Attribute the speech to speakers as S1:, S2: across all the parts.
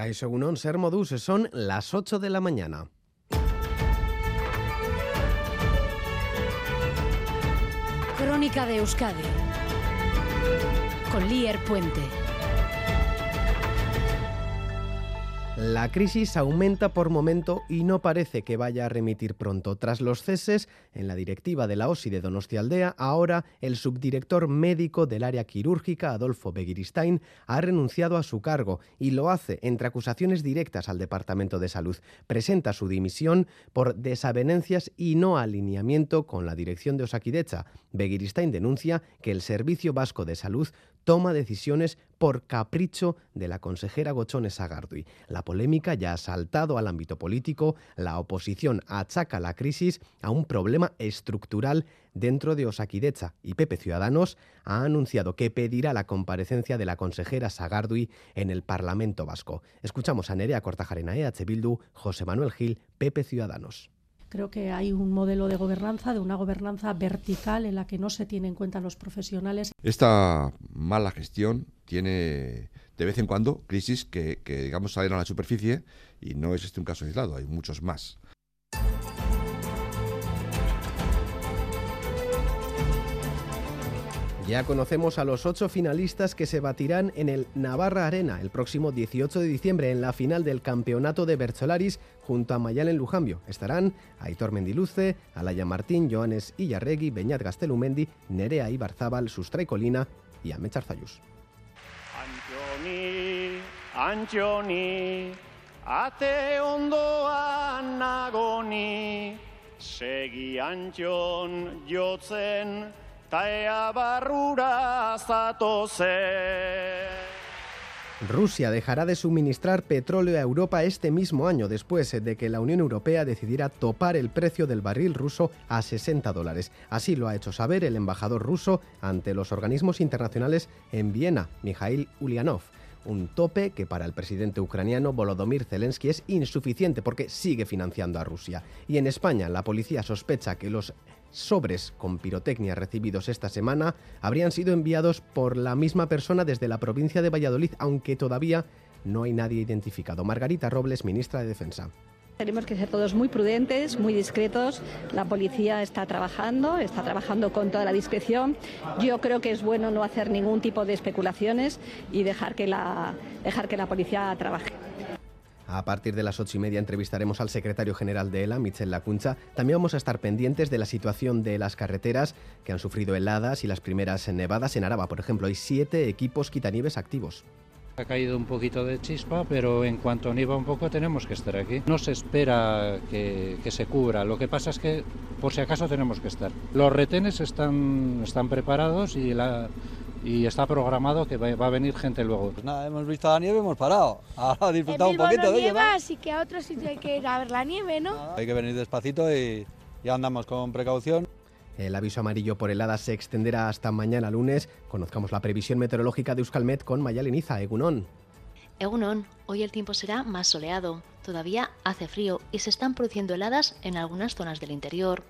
S1: Caixo Unón Ser Modus son las 8 de la mañana.
S2: Crónica de Euskadi con Lier Puente.
S1: La crisis aumenta por momento y no parece que vaya a remitir pronto. Tras los ceses en la directiva de la OSI de Donostialdea, ahora el subdirector médico del área quirúrgica, Adolfo Begiristain, ha renunciado a su cargo y lo hace entre acusaciones directas al Departamento de Salud. Presenta su dimisión por desavenencias y no alineamiento con la dirección de Osakidecha. Begiristain denuncia que el Servicio Vasco de Salud toma decisiones por capricho de la consejera Gochones Sagardui. La polémica ya ha saltado al ámbito político, la oposición achaca la crisis a un problema estructural dentro de Osakidecha y Pepe Ciudadanos ha anunciado que pedirá la comparecencia de la consejera Sagardui en el Parlamento Vasco. Escuchamos a Nerea Cortajarena, EH Bildu, José Manuel Gil, Pepe Ciudadanos.
S3: Creo que hay un modelo de gobernanza, de una gobernanza vertical en la que no se tienen en cuenta los profesionales.
S4: Esta mala gestión tiene de vez en cuando crisis que, que digamos salen a la superficie y no es este un caso aislado, hay muchos más.
S1: Ya conocemos a los ocho finalistas que se batirán en el Navarra Arena el próximo 18 de diciembre en la final del campeonato de Bercholaris junto a Mayalen Lujambio. Estarán Aitor Mendiluce, Alaya Martín, Joanes Illarregui, Beñat Gastelumendi, Nerea Ibarzábal, Sustray Colina y Ame Charzayus. Rusia dejará de suministrar petróleo a Europa este mismo año, después de que la Unión Europea decidiera topar el precio del barril ruso a 60 dólares. Así lo ha hecho saber el embajador ruso ante los organismos internacionales en Viena, Mikhail Ulyanov. Un tope que para el presidente ucraniano Volodymyr Zelensky es insuficiente porque sigue financiando a Rusia. Y en España la policía sospecha que los sobres con pirotecnia recibidos esta semana habrían sido enviados por la misma persona desde la provincia de Valladolid, aunque todavía no hay nadie identificado. Margarita Robles, ministra de Defensa.
S5: Tenemos que ser todos muy prudentes, muy discretos. La policía está trabajando, está trabajando con toda la discreción. Yo creo que es bueno no hacer ningún tipo de especulaciones y dejar que la, dejar que la policía trabaje.
S1: A partir de las ocho y media entrevistaremos al secretario general de ELA, Michel Lacuncha. También vamos a estar pendientes de la situación de las carreteras que han sufrido heladas y las primeras nevadas en Araba. Por ejemplo, hay siete equipos quitanieves activos.
S6: Ha caído un poquito de chispa, pero en cuanto nieva un poco tenemos que estar aquí. No se espera que, se cubra, lo que pasa es que por si acaso tenemos que estar. Los retenes están preparados y la, y está programado que va, a venir gente luego.
S7: Pues nada, hemos visto la nieve, hemos parado. Ahora a disfrutar un poquito
S8: no
S7: de
S8: nieva,
S7: ella. ¿no?
S8: así que a otro sitio hay que ir a ver la nieve, ¿no?
S7: Hay que venir despacito y ya andamos con precaución.
S1: El aviso amarillo por heladas se extenderá hasta mañana lunes. Conozcamos la previsión meteorológica de Euskalmet con Mayalen Iza, Egunon.
S9: Egunon, hoy el tiempo será más soleado. Todavía hace frío y se están produciendo heladas en algunas zonas del interior.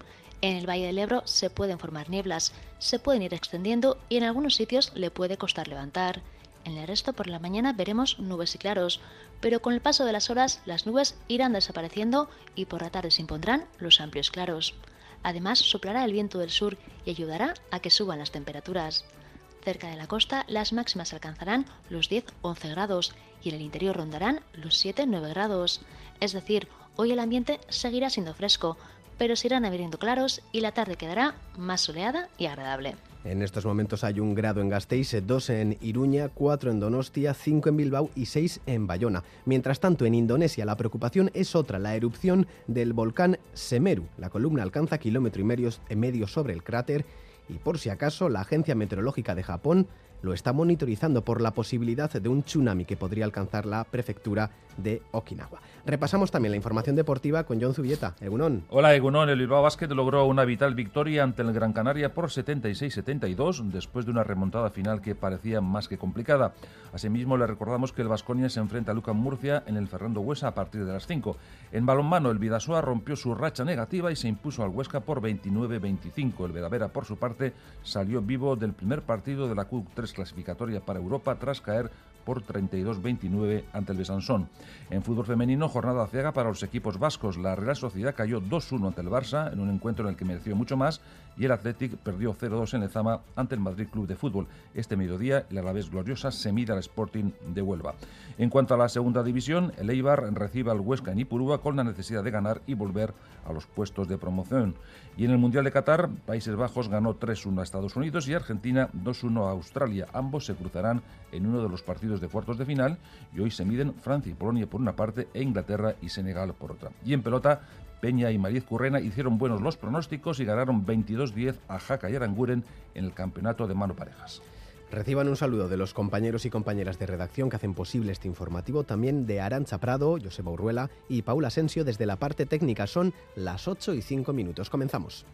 S9: En el Valle del Ebro se pueden formar nieblas, se pueden ir extendiendo y en algunos sitios le puede costar levantar. En el resto por la mañana veremos nubes y claros, pero con el paso de las horas las nubes irán desapareciendo y por la tarde se impondrán los amplios claros. Además soplará el viento del sur y ayudará a que suban las temperaturas. Cerca de la costa las máximas alcanzarán los 10-11 grados y en el interior rondarán los 7-9 grados. Es decir, hoy el ambiente seguirá siendo fresco, pero se irán abriendo claros y la tarde quedará más soleada y agradable.
S1: En estos momentos hay un grado en Gasteiz, dos en Iruña, cuatro en Donostia, cinco en Bilbao y seis en Bayona. Mientras tanto, en Indonesia la preocupación es otra, la erupción del volcán Semeru. La columna alcanza kilómetro y medio, medio sobre el cráter y por si acaso la Agencia Meteorológica de Japón lo está monitorizando por la posibilidad de un tsunami que podría alcanzar la prefectura de Okinawa. Repasamos también la información deportiva con John Zubieta. Egunon.
S10: Hola Egunon, el Bilbao Basket logró una vital victoria ante el Gran Canaria por 76-72 después de una remontada final que parecía más que complicada. Asimismo, le recordamos que el Vasconia se enfrenta a Luca Murcia en el Ferrando Huesa a partir de las 5. En balonmano, el Vidasoa rompió su racha negativa y se impuso al Huesca por 29-25. El Vedavera, por su parte, salió vivo del primer partido de la Q3 clasificatoria para Europa tras caer
S11: por 32-29 ante el Besansón. En fútbol femenino, jornada ciega para los equipos vascos. La Real Sociedad cayó 2-1 ante el Barça en un encuentro en el que mereció mucho más y el Athletic perdió 0-2 en Lezama ante el Madrid Club de Fútbol. Este mediodía, el Alavés Gloriosa se mide al Sporting de Huelva. En cuanto a la segunda división, el Eibar recibe al Huesca en Ipurúa con la necesidad de ganar y volver a los puestos de promoción. Y en el Mundial de Qatar, Países Bajos ganó 3-1 a Estados Unidos y Argentina 2-1 a Australia. Ambos se cruzarán en uno de los partidos de cuartos de final y hoy se miden Francia y Polonia por una parte e Inglaterra y Senegal por otra. Y en pelota, Peña y Mariz Currena hicieron buenos los pronósticos y ganaron 22-10 a Jaca y Aranguren en el campeonato de mano parejas.
S1: Reciban un saludo de los compañeros y compañeras de redacción que hacen posible este informativo, también de Arancha Prado, Joseba Urruela y Paula Asensio desde la parte técnica. Son las 8 y 5 minutos. Comenzamos.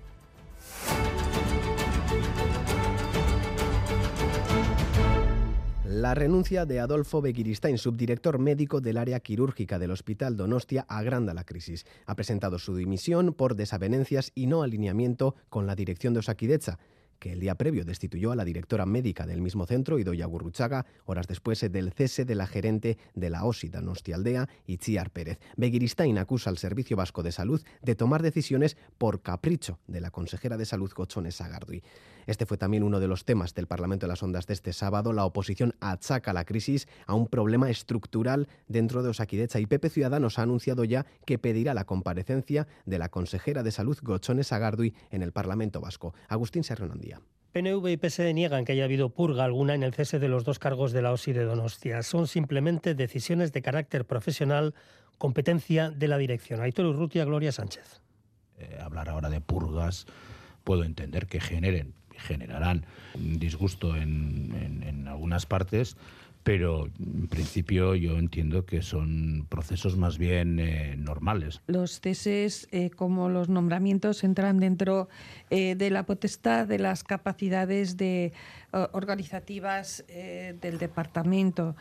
S1: La renuncia de Adolfo Begiristain, subdirector médico del área quirúrgica del Hospital Donostia, agranda la crisis. Ha presentado su dimisión por desavenencias y no alineamiento con la dirección de Osakidecha que el día previo destituyó a la directora médica del mismo centro, Idoia Gurruchaga, horas después del cese de la gerente de la OSI Donostialdea, Itziar Pérez. Begiristain acusa al Servicio Vasco de Salud de tomar decisiones por capricho de la consejera de Salud Gochones Sagardui. Este fue también uno de los temas del Parlamento de las Ondas de este sábado. La oposición achaca la crisis a un problema estructural dentro de Osakidecha y Pepe Ciudadanos ha anunciado ya que pedirá la comparecencia de la consejera de Salud Gochones Sagardui en el Parlamento Vasco. Agustín Serrenondía.
S12: PNV y PSD niegan que haya habido purga alguna en el cese de los dos cargos de la OSI de Donostia. Son simplemente decisiones de carácter profesional, competencia de la dirección. Aitor Urrutia, Gloria Sánchez.
S13: Eh, hablar ahora de purgas, puedo entender que generen generarán disgusto en, en, algunas partes, pero en principio yo entiendo que son procesos más bien eh, normales.
S14: Los ceses, eh, como los nombramientos, entran dentro eh, de la potestad de las capacidades de, organizativas del departamento.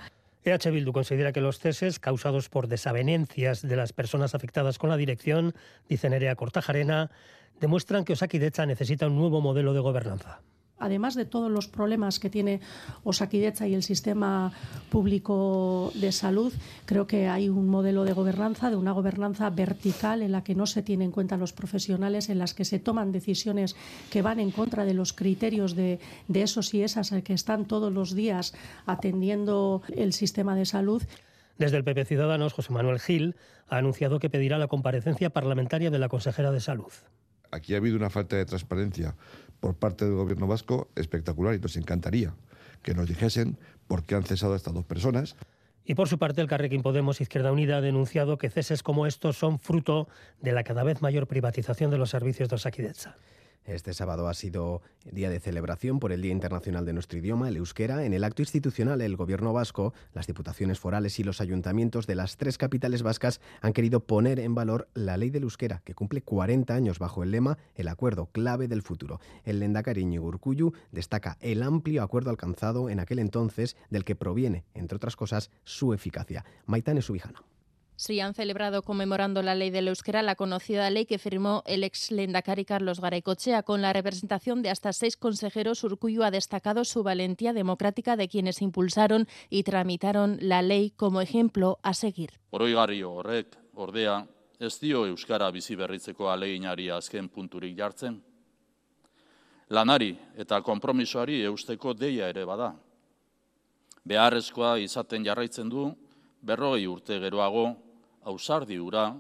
S12: EH Bildu considera que los ceses causados por desavenencias de las personas afectadas con la dirección, dice Nerea Cortajarena, demuestran que Osakidecha necesita un nuevo modelo de gobernanza
S3: además de todos los problemas que tiene Osakidecha y el sistema público de salud, creo que hay un modelo de gobernanza, de una gobernanza vertical en la que no se tienen en cuenta los profesionales, en las que se toman decisiones que van en contra de los criterios de, de esos y esas que están todos los días atendiendo el sistema de salud.
S12: Desde el PP Ciudadanos, José Manuel Gil ha anunciado que pedirá la comparecencia parlamentaria de la consejera de Salud
S4: aquí ha habido una falta de transparencia por parte del gobierno vasco espectacular y nos encantaría que nos dijesen por qué han cesado a estas dos personas.
S12: Y por su parte, el Carrequín Podemos Izquierda Unida ha denunciado que ceses como estos son fruto de la cada vez mayor privatización de los servicios de Osakidecha.
S1: Este sábado ha sido día de celebración por el Día Internacional de nuestro idioma, el euskera. En el acto institucional, el Gobierno vasco, las diputaciones forales y los ayuntamientos de las tres capitales vascas han querido poner en valor la ley del euskera, que cumple 40 años bajo el lema El acuerdo clave del futuro. El Lendakari Urcuyu destaca el amplio acuerdo alcanzado en aquel entonces, del que proviene, entre otras cosas, su eficacia. Maitane Subijana.
S15: Sí, han celebrado conmemorando la ley del euskera, la conocida ley que firmó el ex lendakari Carlos Garecochea. Con la representación de hasta seis consejeros, Urcuyo ha destacado su valentía democrática de quienes impulsaron y tramitaron la ley como ejemplo a seguir.
S16: Oroigarri horrek, ordea, ez dio euskara bizi berritzeko aleginari azken punturik jartzen. Lanari eta konpromisoari eusteko deia ere bada. Beharrezkoa izaten jarraitzen du, berroi urte geroago, ausardi ura,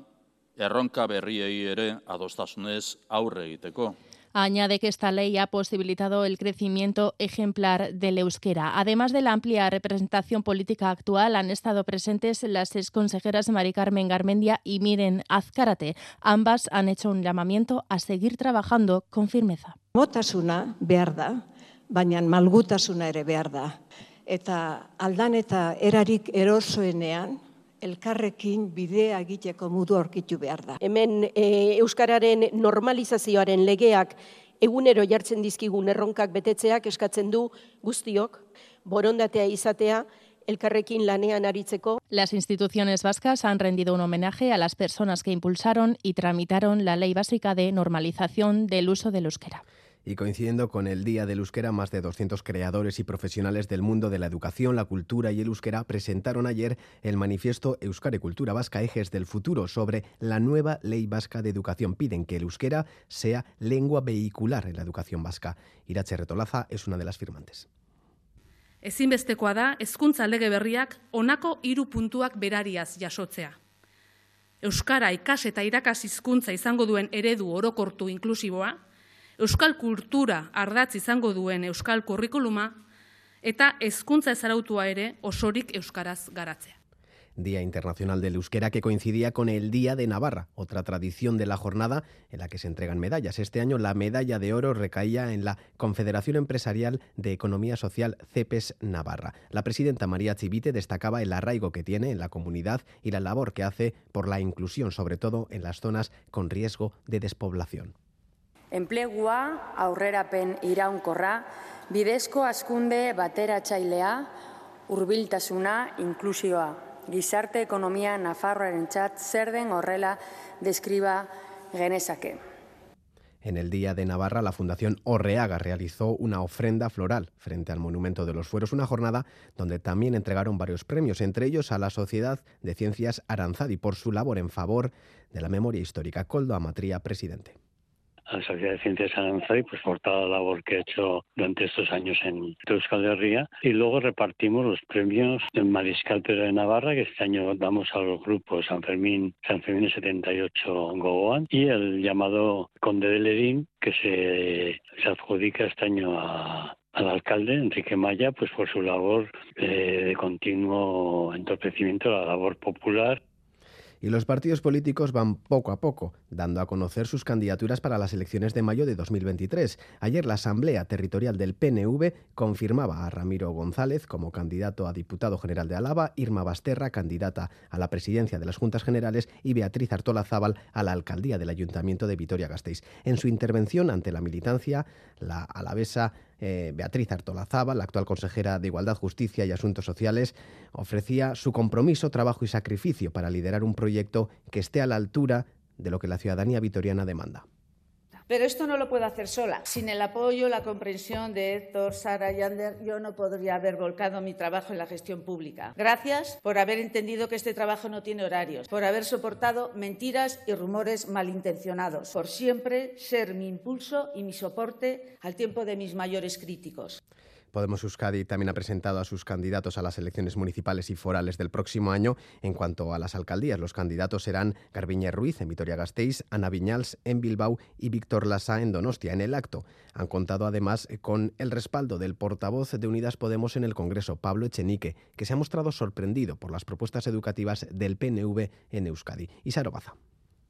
S16: erronka berriei ere adostasunez aurre egiteko.
S15: Añade que esta ley ha posibilitado el crecimiento ejemplar del euskera. Además de la amplia representación política actual, han estado presentes las ex consejeras Mari Carmen Garmendia y Miren Azcárate. Ambas han hecho un llamamiento a seguir trabajando con firmeza.
S17: Motasuna behar da, baina malgutasuna ere behar da. Eta aldan eta erarik erosoenean, elkarrekin bidea egiteko modu aurkitu behar da.
S5: Hemen e, euskararen normalizazioaren legeak egunero jartzen dizkigun erronkak betetzeak eskatzen du guztiok borondatea izatea elkarrekin lanean aritzeko.
S15: Las instituciones vascas han rendido un homenaje a las personas que impulsaron y tramitaron la ley básica de normalización del uso del euskera.
S1: Y coincidiendo con el Día del Euskera, más de 200 creadores y profesionales del mundo de la educación, la cultura y el euskera presentaron ayer el manifiesto Euskara y Cultura Vasca Ejes del Futuro sobre la nueva Ley Vasca de Educación. Piden que el euskera sea lengua vehicular en la educación vasca. Irache Retolaza es una de las firmantes.
S18: Ezinbestekoa da hezkuntza lege berriak honako hiru puntuak berariaz jasotzea. Euskara ikas eta irakas hizkuntza izango duen eredu orokortu inklusiboa, euskal kultura ardatz izango euskal kurrikuluma eta hezkuntza ezarautua ere osorik euskaraz.
S1: Día Internacional del Euskera que coincidía con el Día de Navarra, otra tradición de la jornada en la que se entregan medallas. Este año la medalla de oro recaía en la Confederación Empresarial de Economía Social CEPES Navarra. La presidenta María Chivite destacaba el arraigo que tiene en la comunidad y la labor que hace por la inclusión, sobre todo en las zonas con riesgo de despoblación.
S19: Enplegua, aurrerapen iraunkorra, bidezko askunde bateratzailea, hurbiltasuna, inklusioa. Gizarte ekonomia Nafarroarentzat zer den horrela deskriba genezake.
S1: En el Día de Navarra, la Fundación Orreaga realizó una ofrenda floral frente al Monumento de los Fueros, una jornada donde también entregaron varios premios, entre ellos a la Sociedad de Ciencias Aranzadi por su labor en favor de la memoria histórica. Coldo Amatría, presidente
S20: a la Sociedad de Ciencias Aranzadi pues por toda la labor que ha hecho durante estos años en Euskal Herria. Y luego repartimos los premios del Mariscal Pedro de Navarra que este año damos a los grupos San Fermín, San Fermín 78 Gogoan y el llamado Conde de Ledín que se, adjudica este año a, al alcalde Enrique Maya pues por su labor eh, de continuo entorpecimiento de la labor popular
S1: y los partidos políticos van poco a poco dando a conocer sus candidaturas para las elecciones de mayo de 2023. Ayer la Asamblea Territorial del PNV confirmaba a Ramiro González como candidato a diputado general de Álava, Irma Basterra candidata a la presidencia de las Juntas Generales y Beatriz Artola Zábal a la alcaldía del Ayuntamiento de Vitoria-Gasteiz. En su intervención ante la militancia, la alavesa eh, Beatriz Artolazaba, la actual consejera de Igualdad, Justicia y Asuntos Sociales, ofrecía su compromiso, trabajo y sacrificio para liderar un proyecto que esté a la altura de lo que la ciudadanía vitoriana demanda.
S21: Pero esto no lo puedo hacer sola. Sin el apoyo, la comprensión de Héctor, Sara y Ander, yo no podría haber volcado mi trabajo en la gestión pública. Gracias por haber entendido que este trabajo no tiene horarios, por haber soportado mentiras y rumores malintencionados, por siempre ser mi impulso y mi soporte al tiempo de mis mayores críticos.
S1: Podemos Euskadi también ha presentado a sus candidatos a las elecciones municipales y forales del próximo año. En cuanto a las alcaldías, los candidatos serán Garbiñe Ruiz en Vitoria-Gasteiz, Ana Viñals en Bilbao y Víctor Lassa en Donostia. En el acto han contado además con el respaldo del portavoz de Unidas Podemos en el Congreso, Pablo Echenique, que se ha mostrado sorprendido por las propuestas educativas del PNV en Euskadi. Y Sarobaza.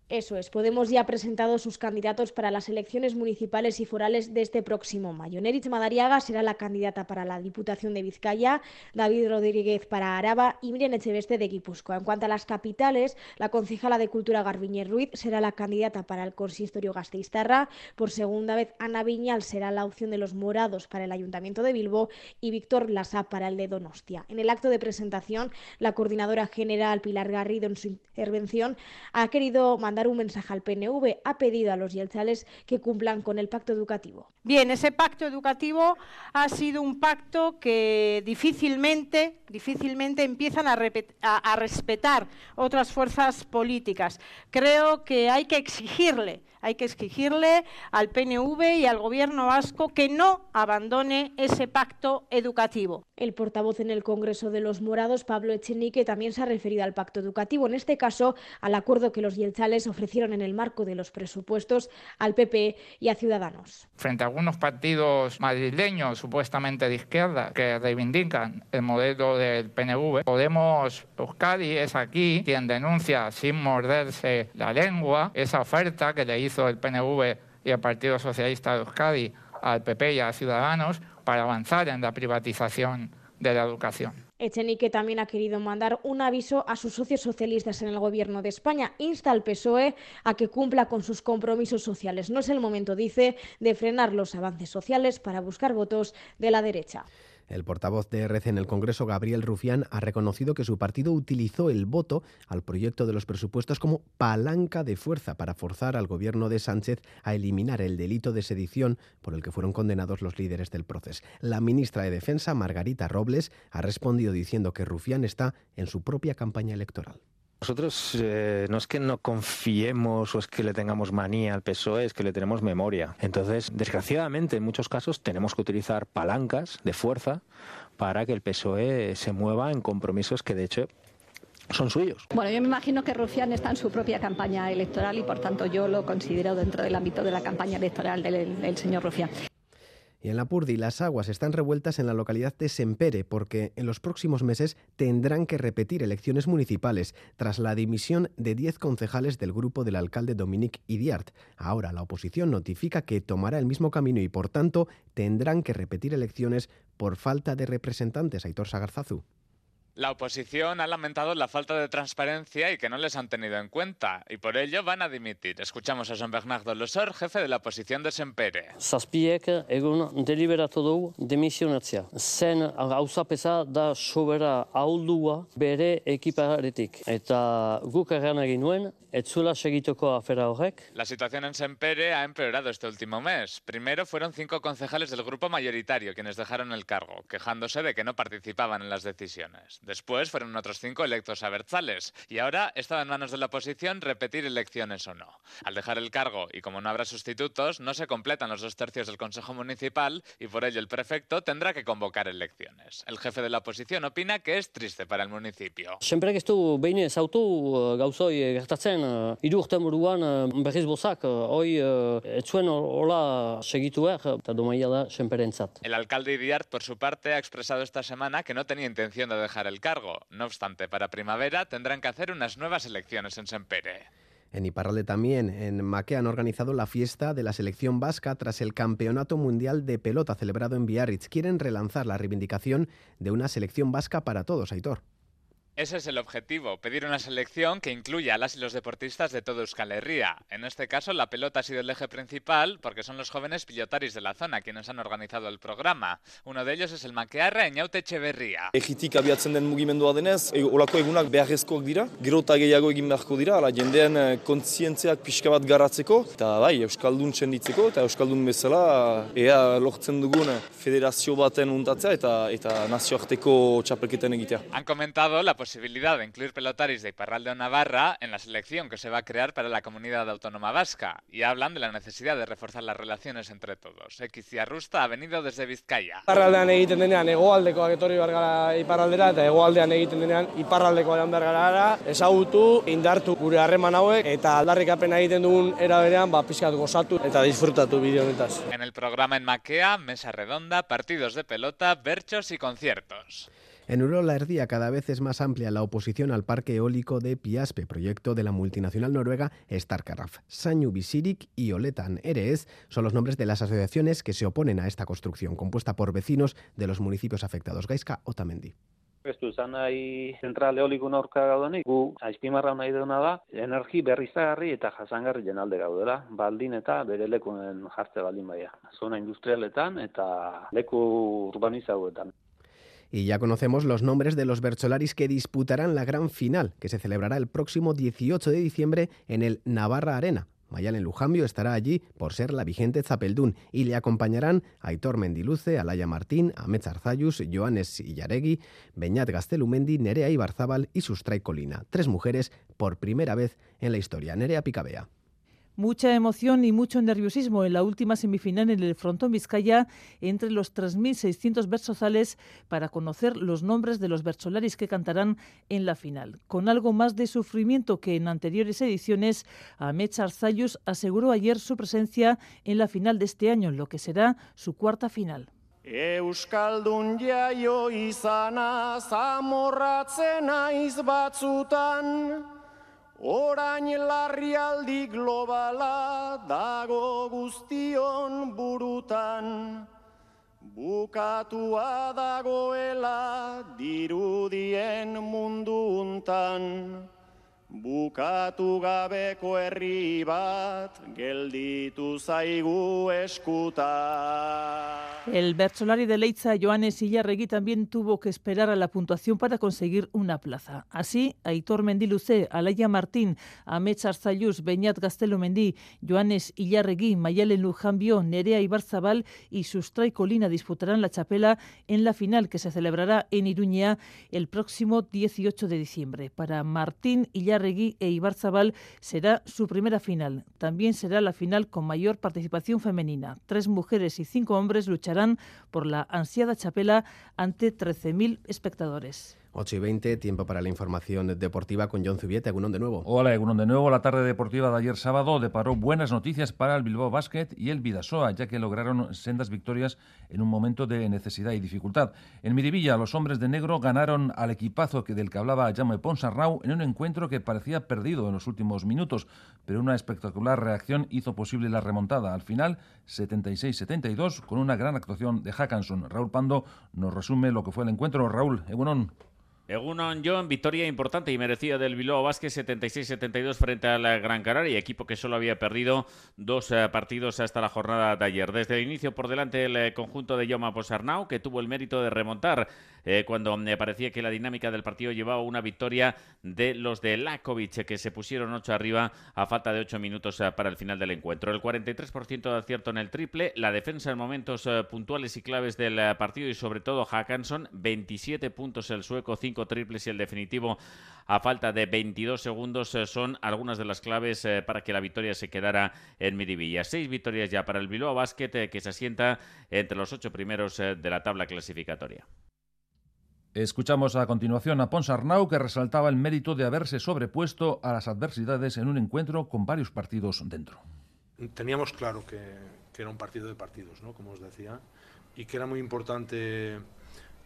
S22: Eso es, Podemos ya ha presentado sus candidatos para las elecciones municipales y forales de este próximo mayo. Neritz Madariaga será la candidata para la Diputación de Vizcaya, David Rodríguez para Araba y Miriam Echeveste de Guipúzcoa. En cuanto a las capitales, la concejala de Cultura Garbiñe Ruiz será la candidata para el Consistorio Gasteiztarra. Por segunda vez, Ana Viñal será la opción de los morados para el Ayuntamiento de Bilbo y Víctor Lasá para el de Donostia. En el acto de presentación, la coordinadora general Pilar Garrido en su intervención ha querido mandar dar un mensaje al PNV, ha pedido a los yelchales que cumplan con el pacto educativo.
S23: Bien, ese pacto educativo ha sido un pacto que difícilmente, difícilmente empiezan a respetar otras fuerzas políticas. Creo que hay que exigirle hay que exigirle al PNV y al Gobierno vasco que no abandone ese pacto educativo.
S22: El portavoz en el Congreso de los Morados, Pablo Echenique, también se ha referido al pacto educativo, en este caso al acuerdo que los yelchales ofrecieron en el marco de los presupuestos al PP y a Ciudadanos.
S24: Frente a algunos partidos madrileños supuestamente de izquierda que reivindican el modelo del PNV, Podemos Euskadi es aquí quien denuncia sin morderse la lengua esa oferta que le hizo el PNV y el Partido Socialista de Euskadi al PP y a Ciudadanos para avanzar en la privatización de la educación.
S22: Echenique también ha querido mandar un aviso a sus socios socialistas en el Gobierno de España. Insta al PSOE a que cumpla con sus compromisos sociales. No es el momento, dice, de frenar los avances sociales para buscar votos de la derecha.
S1: El portavoz de RC en el Congreso, Gabriel Rufián, ha reconocido que su partido utilizó el voto al proyecto de los presupuestos como palanca de fuerza para forzar al gobierno de Sánchez a eliminar el delito de sedición por el que fueron condenados los líderes del proceso. La ministra de Defensa, Margarita Robles, ha respondido diciendo que Rufián está en su propia campaña electoral.
S25: Nosotros eh, no es que no confiemos o es que le tengamos manía al PSOE, es que le tenemos memoria. Entonces, desgraciadamente, en muchos casos tenemos que utilizar palancas de fuerza para que el PSOE se mueva en compromisos que, de hecho, son suyos.
S26: Bueno, yo me imagino que Rufián está en su propia campaña electoral y, por tanto, yo lo considero dentro del ámbito de la campaña electoral del, del señor Rufián.
S1: Y en la Purdi las aguas están revueltas en la localidad de Sempere porque en los próximos meses tendrán que repetir elecciones municipales tras la dimisión de 10 concejales del grupo del alcalde Dominique Idiart. Ahora la oposición notifica que tomará el mismo camino y por tanto tendrán que repetir elecciones por falta de representantes. Aitor Sagarzazu.
S27: La oposición ha lamentado la falta de transparencia y que no les han tenido en cuenta, y por ello van a dimitir. Escuchamos a Jean Bernardo Losor, jefe de la oposición de Sempere.
S28: Zazpiek egun deliberatu du. Zen da sobera bere ekiparetik. Eta guk erran egin nuen, etzula segituko afera horrek.
S27: La situación en Sempere ha empeorado este último mes. Primero fueron cinco concejales del grupo mayoritario quienes dejaron el cargo, quejándose de que no participaban en las decisiones. Después fueron otros cinco electos a Berzales y ahora está en manos de la oposición repetir elecciones o no. Al dejar el cargo y como no habrá sustitutos, no se completan los dos tercios del Consejo Municipal y por ello el prefecto tendrá que convocar elecciones. El jefe de la oposición opina que es triste para el municipio.
S28: Sempre ez du behin ezautu gauzoi gertatzen hiru urte buruan berriz bozak hoi etzuen hola segitu behar eta domaia da senperentzat.
S27: El alcalde Idiart, por su parte, ha expresado esta semana que no tenía intención de dejar el cargo. No obstante, para primavera tendrán que hacer unas nuevas elecciones en Sempere.
S1: En Iparralde también, en Maque han organizado la fiesta de la selección vasca tras el Campeonato Mundial de Pelota celebrado en Biarritz. Quieren relanzar la reivindicación de una selección vasca para todos, Aitor.
S27: Ese es el objetivo, pedir una selección que incluya a las y los deportistas de todo Euskal Herria. En este caso, la pelota ha sido el eje principal porque son los jóvenes pilotaris de la zona quienes han organizado el programa. Uno de ellos es el makearra Eñaute Echeverria.
S29: Egitik abiatzen den mugimendua denez, e, olako egunak beharrezkoak dira, gero eta gehiago egin beharko dira, ala jendean eh, kontzientziak pixka bat garratzeko, eta bai, Euskaldun txenditzeko, eta Euskaldun bezala, ea lortzen dugun federazio baten untatzea eta, eta nazioarteko txapelketen egitea.
S27: Han comentado la posibilidad de incluir pelotaris de Iparralde o Navarra en la selección que se va a crear para la comunidad autónoma vasca y hablan de la necesidad de reforzar las relaciones entre todos. Rusta ha venido desde Vizcaya.
S30: Iparraldean egiten denean hegoaldekoak etorri bergara iparraldera eta hegoaldean egiten denean iparraldeko edan bergara ezagutu, indartu gure harreman hauek eta aldarrikapen egiten dugun era berean ba pizkat gozatu eta disfrutatu bideo honetaz.
S27: En el programa en Maquea, mesa redonda, partidos de pelota, berchos y conciertos.
S1: En Urola Erdía cada vez es más amplia la oposición al parque eólico de Piaspe, proyecto de la multinacional noruega Starkaraf. Sañu Bisirik y Oletan Eres son los nombres de las asociaciones que se oponen a esta construcción, compuesta por vecinos de los municipios afectados. Gaizka Otamendi.
S31: Ez du izan nahi zentral eoliko aurka gaudenik, gu aizpimarra nahi dena da, energi berriztagarri eta jasangarri jenalde gaudela, baldin eta bere lekuen jartze baldin baia. Zona industrialetan eta leku urbanizauetan.
S1: Y ya conocemos los nombres de los Bercholaris que disputarán la gran final, que se celebrará el próximo 18 de diciembre en el Navarra Arena. Mayalen Lujambio estará allí por ser la vigente Zapeldún y le acompañarán Aitor Mendiluce, Alaya Martín, Amet Arzayus, Joanes Illaregui, Beñat Gastelumendi, Nerea Ibarzabal y Sustray Colina. Tres mujeres por primera vez en la historia. Nerea Picabea.
S32: Mucha emoción y mucho nerviosismo en la última semifinal en el frontón Vizcaya entre los 3.600 versozales para conocer los nombres de los versolaris que cantarán en la final. Con algo más de sufrimiento que en anteriores ediciones, Ahmed Arzayus aseguró ayer su presencia en la final de este año, en lo que será su cuarta final.
S33: Euskaldun jaio izana zamorratzen aiz Orain larrialdi globala dago guztion burutan, bukatua dagoela dirudien mundu untan.
S32: El Bersolari de Leitza, Joanes Illarregui, también tuvo que esperar a la puntuación para conseguir una plaza. Así, Aitor Mendiluce, Alaya Martín, Amech Arzayus, Beñat Gastelo Mendí, Joanes Illarregui, Mayalen Lujambio, Nerea Ibarzabal y Sustray Colina disputarán la chapela en la final que se celebrará en Iruña el próximo 18 de diciembre. Para Martín Illarregui e Ibarzabal será su primera final. También será la final con mayor participación femenina. Tres mujeres y cinco hombres lucharán por la ansiada chapela ante 13.000 espectadores.
S1: 8 y 20, tiempo para la información deportiva con John Zubieta. Egunon de nuevo.
S11: Hola, Egunon de nuevo. La tarde deportiva de ayer sábado deparó buenas noticias para el Bilbao Basket y el Vidasoa, ya que lograron sendas victorias en un momento de necesidad y dificultad. En Miribilla, los hombres de negro ganaron al equipazo del que hablaba Jaume Ponsarnau en un encuentro que parecía perdido en los últimos minutos, pero una espectacular reacción hizo posible la remontada. Al final, 76-72, con una gran actuación de Hackanson. Raúl Pando nos resume lo que fue el encuentro. Raúl, Egunon.
S34: Egunon John, victoria importante y merecida del Bilbao Vázquez 76-72 frente al Gran Canaria, equipo que solo había perdido dos eh, partidos hasta la jornada de ayer. Desde el inicio por delante el eh, conjunto de Yoma Posarnau, que tuvo el mérito de remontar eh, cuando me parecía que la dinámica del partido llevaba una victoria de los de Lakovic, que se pusieron ocho arriba a falta de ocho minutos para el final del encuentro. El 43% de acierto en el triple, la defensa en momentos puntuales y claves del partido y sobre todo Hackanson, 27 puntos el sueco, 5 triples y el definitivo a falta de 22 segundos eh, son algunas de las claves eh, para que la victoria se quedara en Miribilla. Seis victorias ya para el Bilbao Basket eh, que se asienta entre los ocho primeros de la tabla clasificatoria.
S11: Escuchamos a continuación a Pons Arnau que resaltaba el mérito de haberse sobrepuesto a las adversidades en un encuentro con varios partidos dentro.
S35: Teníamos claro que, que era un partido de partidos, ¿no? como os decía, y que era muy importante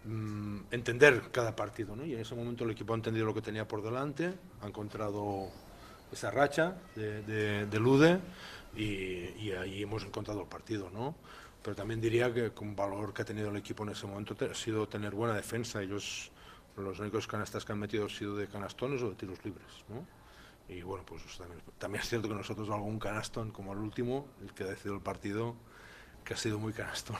S35: Mm, entender cada partido. ¿no? Y en ese momento el equipo ha entendido lo que tenía por delante, ha encontrado esa racha de, de, Lude y, ahí hemos encontrado el partido. ¿no? Pero también diría que un valor que ha tenido el equipo en ese momento ha sido tener buena defensa. Ellos, los únicos canastas que han metido han sido de canastones o de tiros libres. ¿no? Y bueno, pues también, también, es cierto que nosotros algún canastón, como el último, el que ha decidido el partido, que ha sido muy canastón.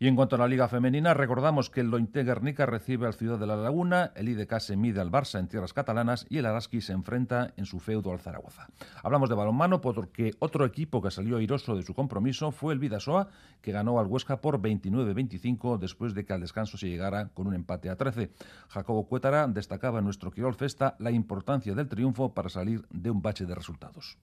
S11: Y en cuanto a la Liga Femenina, recordamos que el Lointe Guernica recibe al Ciudad de la Laguna, el IDK se mide al Barça en tierras catalanas y el Araski se enfrenta en su feudo al Zaragoza. Hablamos de balonmano porque otro equipo que salió airoso de su compromiso fue el Vidasoa, que ganó al Huesca por 29-25 después de que al descanso se llegara con un empate a 13. Jacobo Cuétara destacaba en nuestro Quirol Festa la importancia del triunfo para salir de un bache de resultados.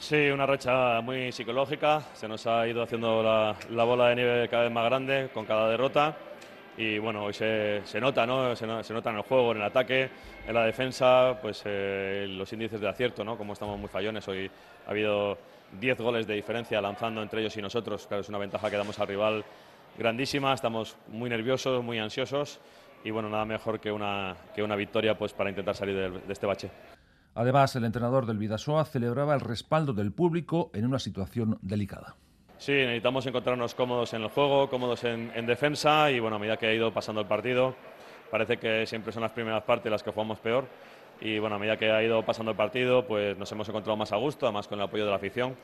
S36: Sí, una racha muy psicológica. Se nos ha ido haciendo la, bola de nieve cada vez más grande con cada derrota. Y bueno, hoy se, nota, ¿no? Se, nota en el juego, en el ataque, en la defensa, pues eh, los índices de acierto, ¿no? Como estamos muy fallones. Hoy ha habido 10 goles de diferencia lanzando entre ellos y nosotros. Claro, es una ventaja que damos al rival grandísima. Estamos muy nerviosos, muy ansiosos. Y bueno, nada mejor que una, que una victoria pues, para intentar salir de este bache.
S11: Además, el entrenador del Vidasoa celebraba el respaldo del público en una situación delicada.
S36: Sí, necesitamos encontrarnos cómodos en el juego, cómodos en, defensa y bueno, a medida que ha ido pasando el partido, parece que siempre son las primeras partes las que jugamos peor y bueno, a medida que ha ido pasando el partido, pues nos hemos encontrado más a gusto, además con el apoyo de la afición.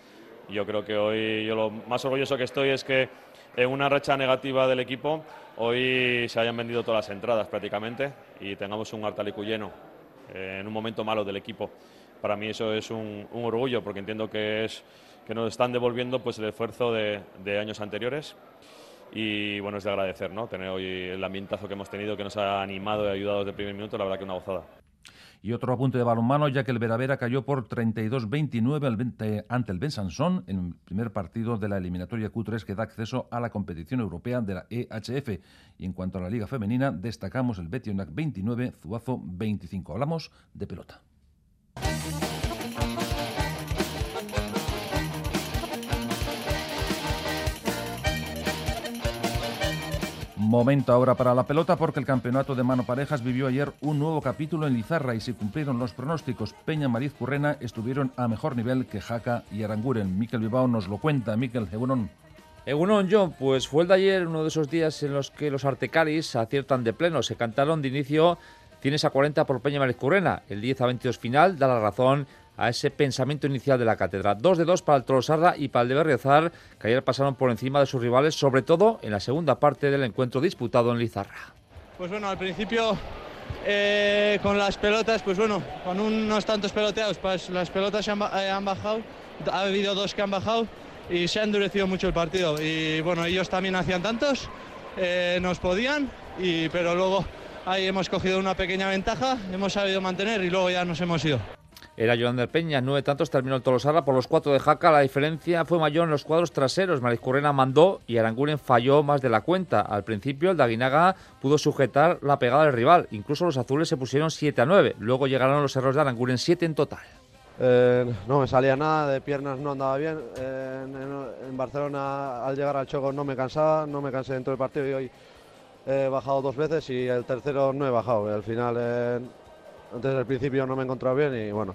S36: Yo creo que hoy, yo lo más orgulloso que estoy es que en una racha negativa del equipo, hoy se hayan vendido todas las entradas prácticamente y tengamos un Artalicu lleno eh, en un momento malo del equipo. Para mí eso es un, orgullo porque entiendo que, es, que nos están devolviendo pues, el esfuerzo de, años anteriores y bueno, es de agradecer, ¿no? Tener hoy el ambientazo que hemos tenido, que nos ha animado y ayudado desde el primer minuto, la verdad que una gozada.
S11: Y otro apunte de balonmano, ya que el Veravera cayó por 32-29 ante el Bensansón en el primer partido de la eliminatoria Q3 que da acceso a la competición europea de la EHF. Y en cuanto a la Liga Femenina, destacamos el Betionac 29, Zuazo 25. Hablamos de pelota. Momento ahora para la pelota porque el campeonato de mano parejas vivió ayer un nuevo capítulo en Lizarra y se cumplieron los pronósticos. Peña Mariz Currena estuvieron a mejor nivel que Jaca y Aranguren. Miquel Bilbao nos lo cuenta. Miquel, Egunon.
S37: Egunon, John, pues fue el de ayer uno de esos días en los que los artecaris aciertan de pleno. Se cantaron de inicio Tienes a 40 por Peña Currena. El 10 a 22 final da la razón a ese pensamiento inicial de la cátedra. Dos de dos para el Tolosarra y para el de Berriozar, que ayer pasaron por encima de sus rivales, sobre todo en la segunda parte del encuentro disputado en Lizarra.
S38: Pues bueno, al principio eh, con las pelotas, pues bueno, con unos tantos peloteados, pues las pelotas han, eh, han bajado, ha habido dos que han bajado y se ha endurecido mucho el partido. Y bueno, ellos también hacían tantos, eh, nos podían, y, pero luego ahí hemos cogido una pequeña ventaja, hemos sabido mantener y luego ya nos hemos ido.
S37: Era del Peña, nueve tantos, terminó el Tolosarra por los cuatro de Jaca. La diferencia fue mayor en los cuadros traseros. Mariscurrena mandó y Aranguren falló más de la cuenta. Al principio, el Daguinaga pudo sujetar la pegada del rival. Incluso los azules se pusieron 7 a 9. Luego llegaron los errores de Aranguren, 7 en total.
S39: Eh, no me salía nada, de piernas no andaba bien. Eh, en, Barcelona, al llegar al choco, no me cansaba, no me cansé dentro del partido y hoy he bajado dos veces y el tercero no he bajado. Al final, eh, antes del principio no me he encontrado bien y bueno,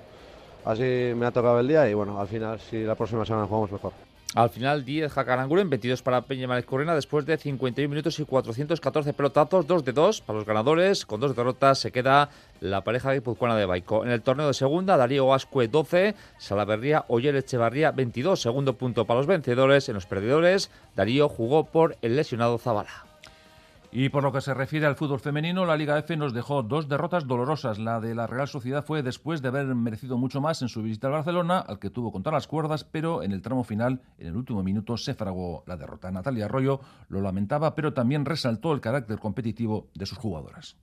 S39: así me ha tocado el día y bueno, al final si la próxima semana jugamos mejor.
S37: Al final 10 Jacaranguren, 22 para Peña Correna después de 51 minutos y 414 pelotazos, 2 de 2 para los ganadores. Con dos derrotas se queda la pareja guipuzcoana de Baico. En el torneo de segunda, Darío Ascue 12, Salaverría Oyer Echevarría 22. Segundo punto para los vencedores. En los perdedores, Darío jugó por el lesionado Zabala.
S11: Y por lo que se refiere al fútbol femenino, la Liga F nos dejó dos derrotas dolorosas. La de la Real Sociedad fue después de haber merecido mucho más en su visita al Barcelona, al que tuvo contra las cuerdas, pero en el tramo final, en el último minuto, se fragó la derrota. Natalia Arroyo lo lamentaba, pero también resaltó el carácter competitivo de sus jugadoras.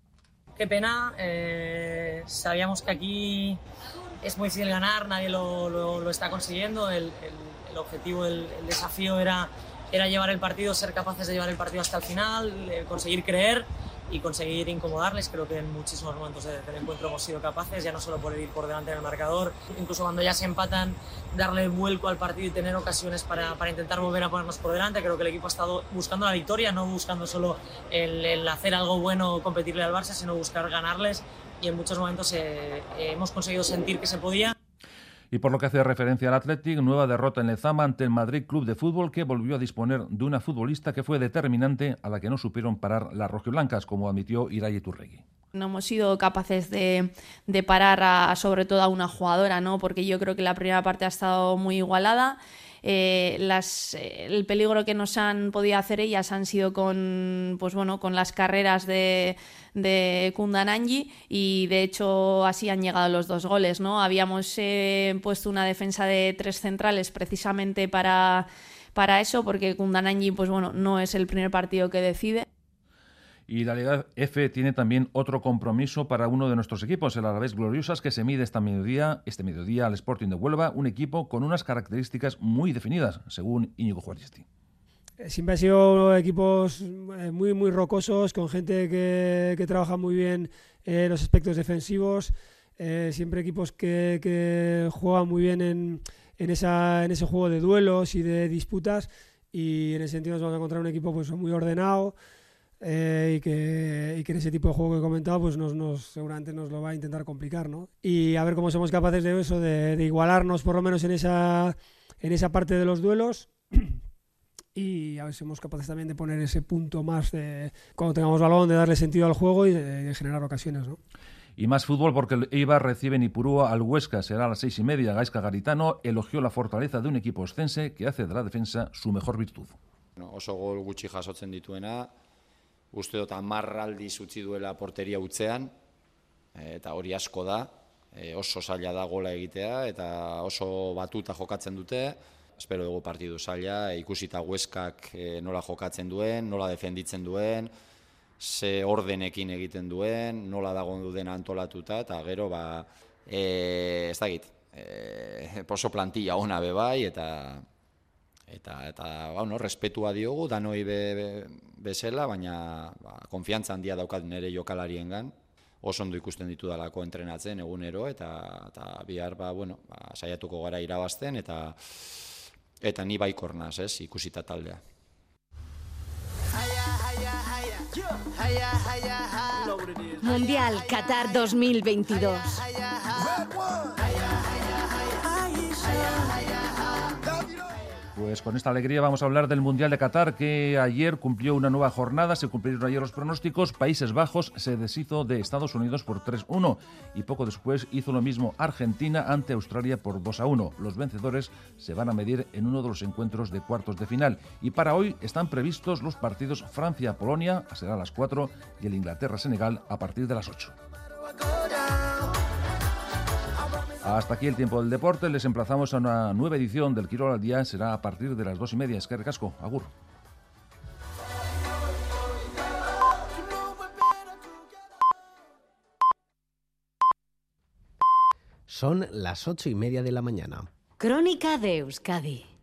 S40: Qué pena, eh, sabíamos que aquí es muy difícil ganar, nadie lo, está consiguiendo. El, objetivo, el desafío era era llevar el partido, ser capaces de llevar el partido hasta el final, eh, conseguir creer y conseguir incomodarles. Creo que en muchísimos momentos del encuentro hemos sido capaces, ya no solo por ir por delante del marcador, incluso cuando ya se empatan, darle vuelco al partido y tener ocasiones para, para intentar volver a ponernos por delante. Creo que el equipo ha estado buscando la victoria, no buscando solo el, hacer algo bueno, competirle al Barça, sino buscar ganarles y en muchos momentos eh, hemos conseguido sentir que se podía.
S11: Y por lo que hace referencia al Athletic, nueva derrota en Lezama ante el Madrid Club de Fútbol que volvió a disponer de una futbolista que fue determinante a la que no supieron parar las rojiblancas, como admitió Iraye Turregui.
S41: No hemos sido capaces de, parar a, sobre todo a una jugadora, ¿no? porque yo creo que la primera parte ha estado muy igualada. Eh, las, el peligro que nos han podido hacer ellas han sido con, pues bueno, con las carreras de, de Kundananji y de hecho así han llegado los dos goles. ¿no? Habíamos eh, puesto una defensa de tres centrales precisamente para, para eso, porque Kundananji pues bueno, no es el primer partido que decide.
S11: Y la Liga F tiene también otro compromiso para uno de nuestros equipos, el Alavés Gloriosas, que se mide esta mediodía, este mediodía al Sporting de Huelva, un equipo con unas características muy definidas, según Íñigo Juaristi.
S14: Eh, siempre han sido equipos eh, muy, muy rocosos, con gente que, trabaja muy bien en los aspectos defensivos, eh, siempre equipos que, juegan muy bien en, en, esa, en ese juego de duelos y de disputas, y en ese sentido nos vamos a encontrar un equipo pues, muy ordenado, eh, y, que, y, que, en ese tipo de juego que he comentado, pues nos, nos, seguramente nos lo va a intentar complicar, ¿no? Y a ver cómo somos capaces de eso, de, igualarnos por lo menos en esa, en esa parte de los duelos. Y a ver si somos capaces también de poner ese punto más de cuando tengamos balón, de darle sentido al juego y de, generar ocasiones, ¿no?
S11: Y más fútbol porque el Eibar recibe en Ipurúa al Huesca, será a las seis y media. Gaisca Garitano elogió la fortaleza de un equipo oscense que hace de la defensa su mejor virtud.
S42: No, oso gol gutxi jasotzen dituena, uste dut amarraldi utzi duela porteria utzean, eta hori asko da, e, oso zaila da gola egitea, eta oso batuta jokatzen dute, espero dugu partidu zaila, ikusita hueskak e, nola jokatzen duen, nola defenditzen duen, ze ordenekin egiten duen, nola dago duen antolatuta, eta gero, ba, e, ez da git, e, oso plantilla ona bebai, eta eta eta bueno, respetua diogu danoi be, be, bezela, baina ba, konfiantza handia daukat nire jokalariengan. Oso ondo ikusten ditu dalako entrenatzen egunero eta eta bihar ba, bueno, ba, saiatuko gara irabazten eta eta ni baikornaz, ez, ikusita taldea.
S43: Mundial Qatar 2022.
S11: Pues con esta alegría vamos a hablar del Mundial de Qatar que ayer cumplió una nueva jornada, se cumplieron ayer los pronósticos, Países Bajos se deshizo de Estados Unidos por 3-1 y poco después hizo lo mismo Argentina ante Australia por 2-1. Los vencedores se van a medir en uno de los encuentros de cuartos de final y para hoy están previstos los partidos Francia-Polonia, será a las 4, y el Inglaterra-Senegal a partir de las 8. Hasta aquí el tiempo del deporte. Les emplazamos a una nueva edición del Quirol al Día. Será a partir de las dos y media. Es que recasco. Agur.
S1: Son las ocho y media de la mañana.
S44: Crónica de Euskadi.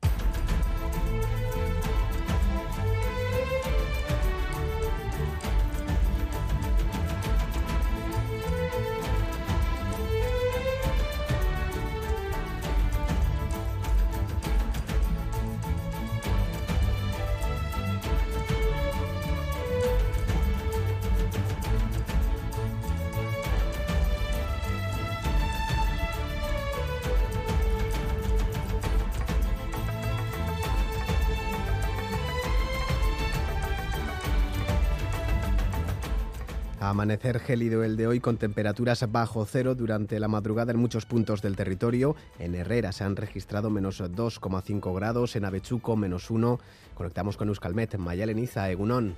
S1: Amanecer gélido el de hoy con temperaturas bajo cero durante la madrugada en muchos puntos del territorio. En Herrera se han registrado menos 2,5 grados, en Avechuco menos 1. Conectamos con Euskalmet, Mayaleniza, Egunón.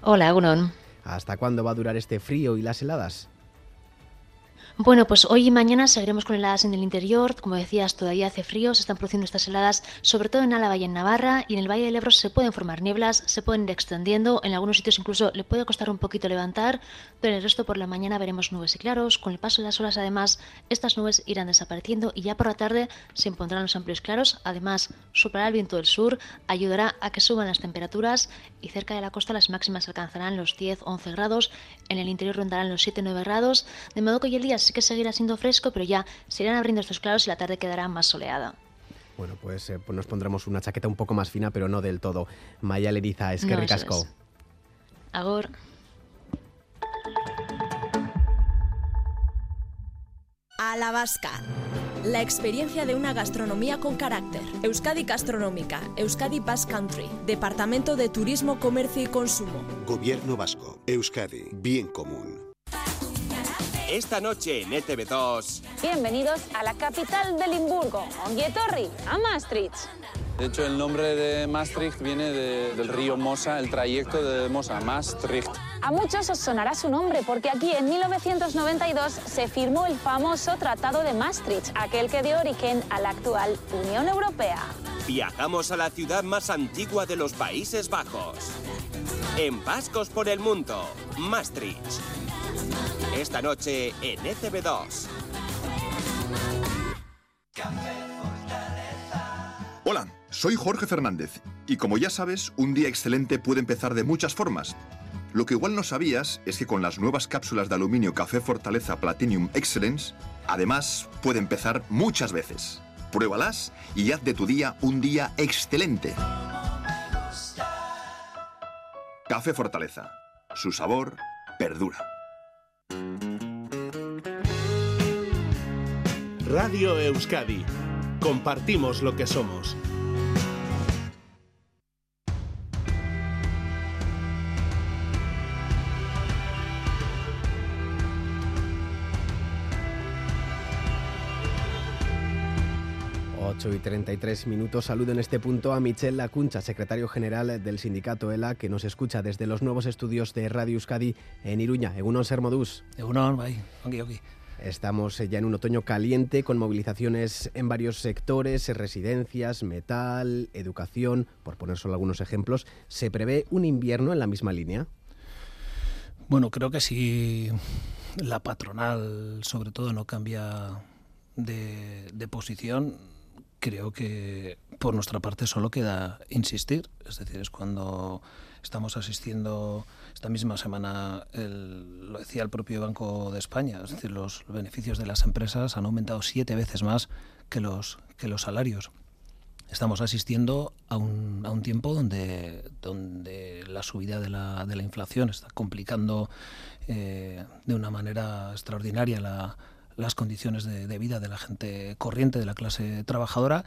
S9: Hola, Egunon.
S1: ¿Hasta cuándo va a durar este frío y las heladas?
S9: Bueno, pues hoy y mañana seguiremos con heladas en el interior. Como decías, todavía hace frío, se están produciendo estas heladas, sobre todo en Álava y en Navarra, y en el Valle del Ebro se pueden formar nieblas, se pueden ir extendiendo, en algunos sitios incluso le puede costar un poquito levantar, pero en el resto por la mañana veremos nubes y claros. Con el paso de las horas, además, estas nubes irán desapareciendo y ya por la tarde se impondrán los amplios claros. Además, soplará el viento del sur, ayudará a que suban las temperaturas y cerca de la costa las máximas alcanzarán los 10-11 grados, en el interior rondarán los 7-9 grados, de modo que hoy el día sí que seguirá siendo fresco, pero ya se irán abriendo estos claros y la tarde quedará más soleada.
S1: Bueno, pues, eh, pues nos pondremos una chaqueta un poco más fina, pero no del todo. Maya Leriza, es que
S9: No,
S1: ricasco.
S9: es. Agor.
S45: A la Vasca. La experiencia de una gastronomía con carácter. Euskadi Gastronómica, Euskadi Basque Country, Departamento de Turismo, Comercio y Consumo.
S46: Gobierno vasco. Euskadi. Bien común.
S39: Esta noche en E ETV2.
S41: Bienvenidos a la capital de Limburgo, Onguietorri, a Maastricht.
S47: De hecho, el nombre de Maastricht viene de- del río Mosa, el trayecto de Mosa, Maastricht.
S41: A muchos os sonará su nombre porque aquí en 1992 se firmó el famoso Tratado de Maastricht, aquel que dio origen a la actual Unión Europea.
S39: Viajamos a la ciudad más antigua de los Países Bajos. En Vascos por el Mundo, Maastricht. Esta noche en E ETV2.
S48: Hola, soy Jorge Fernández y como ya sabes, un día excelente puede empezar de muchas formas. Lo que igual no sabías es que con las nuevas cápsulas de aluminio Café Fortaleza Platinum Excellence, además puede empezar muchas veces. Pruébalas y haz de tu día un día excelente. Café Fortaleza. Su sabor perdura.
S49: Radio Euskadi. Compartimos lo que somos.
S1: Ocho y 33 minutos. Saludo en este punto a Michel Lacuncha, secretario general del sindicato ELA, que nos escucha desde los nuevos estudios de Radio Euskadi en Iruña. Egunon Sermodus.
S50: Egunon, bai, ongi, ongi.
S1: Estamos ya en un otoño caliente con movilizaciones en varios sectores, residencias, metal, educación, por poner solo algunos ejemplos. ¿Se prevé un invierno en la misma línea?
S50: Bueno, creo que si la patronal, sobre todo, no cambia de, de posición, creo que por nuestra parte solo queda insistir. Es decir, es cuando estamos asistiendo esta misma semana, el- lo decía el propio Banco de España, es decir, los beneficios de las empresas han aumentado siete veces más que los, que los salarios. Estamos asistiendo a un, a un tiempo donde, donde la subida de la, de la inflación está complicando eh, de una manera extraordinaria la, las condiciones de, vida de la gente corriente, de la clase trabajadora,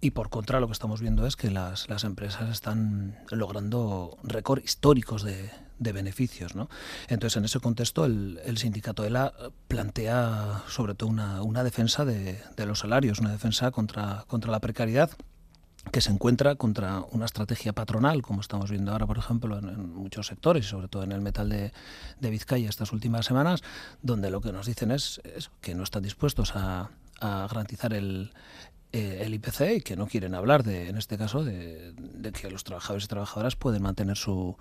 S50: y por contra lo que estamos viendo es que las, las empresas están logrando récords históricos de, de beneficios. ¿no? Entonces, en ese contexto, el, el sindicato ELA plantea sobre todo una, una defensa de, de, los salarios, una defensa contra, contra la precariedad que se encuentra contra una estrategia patronal, como estamos viendo ahora, por ejemplo, en, muchos sectores, sobre todo en el metal de, de, Vizcaya estas últimas semanas, donde lo que nos dicen es, que no están dispuestos a, a garantizar el, eh, el IPC y que no quieren hablar, de, en este caso, de, de que los trabajadores y trabajadoras pueden mantener su,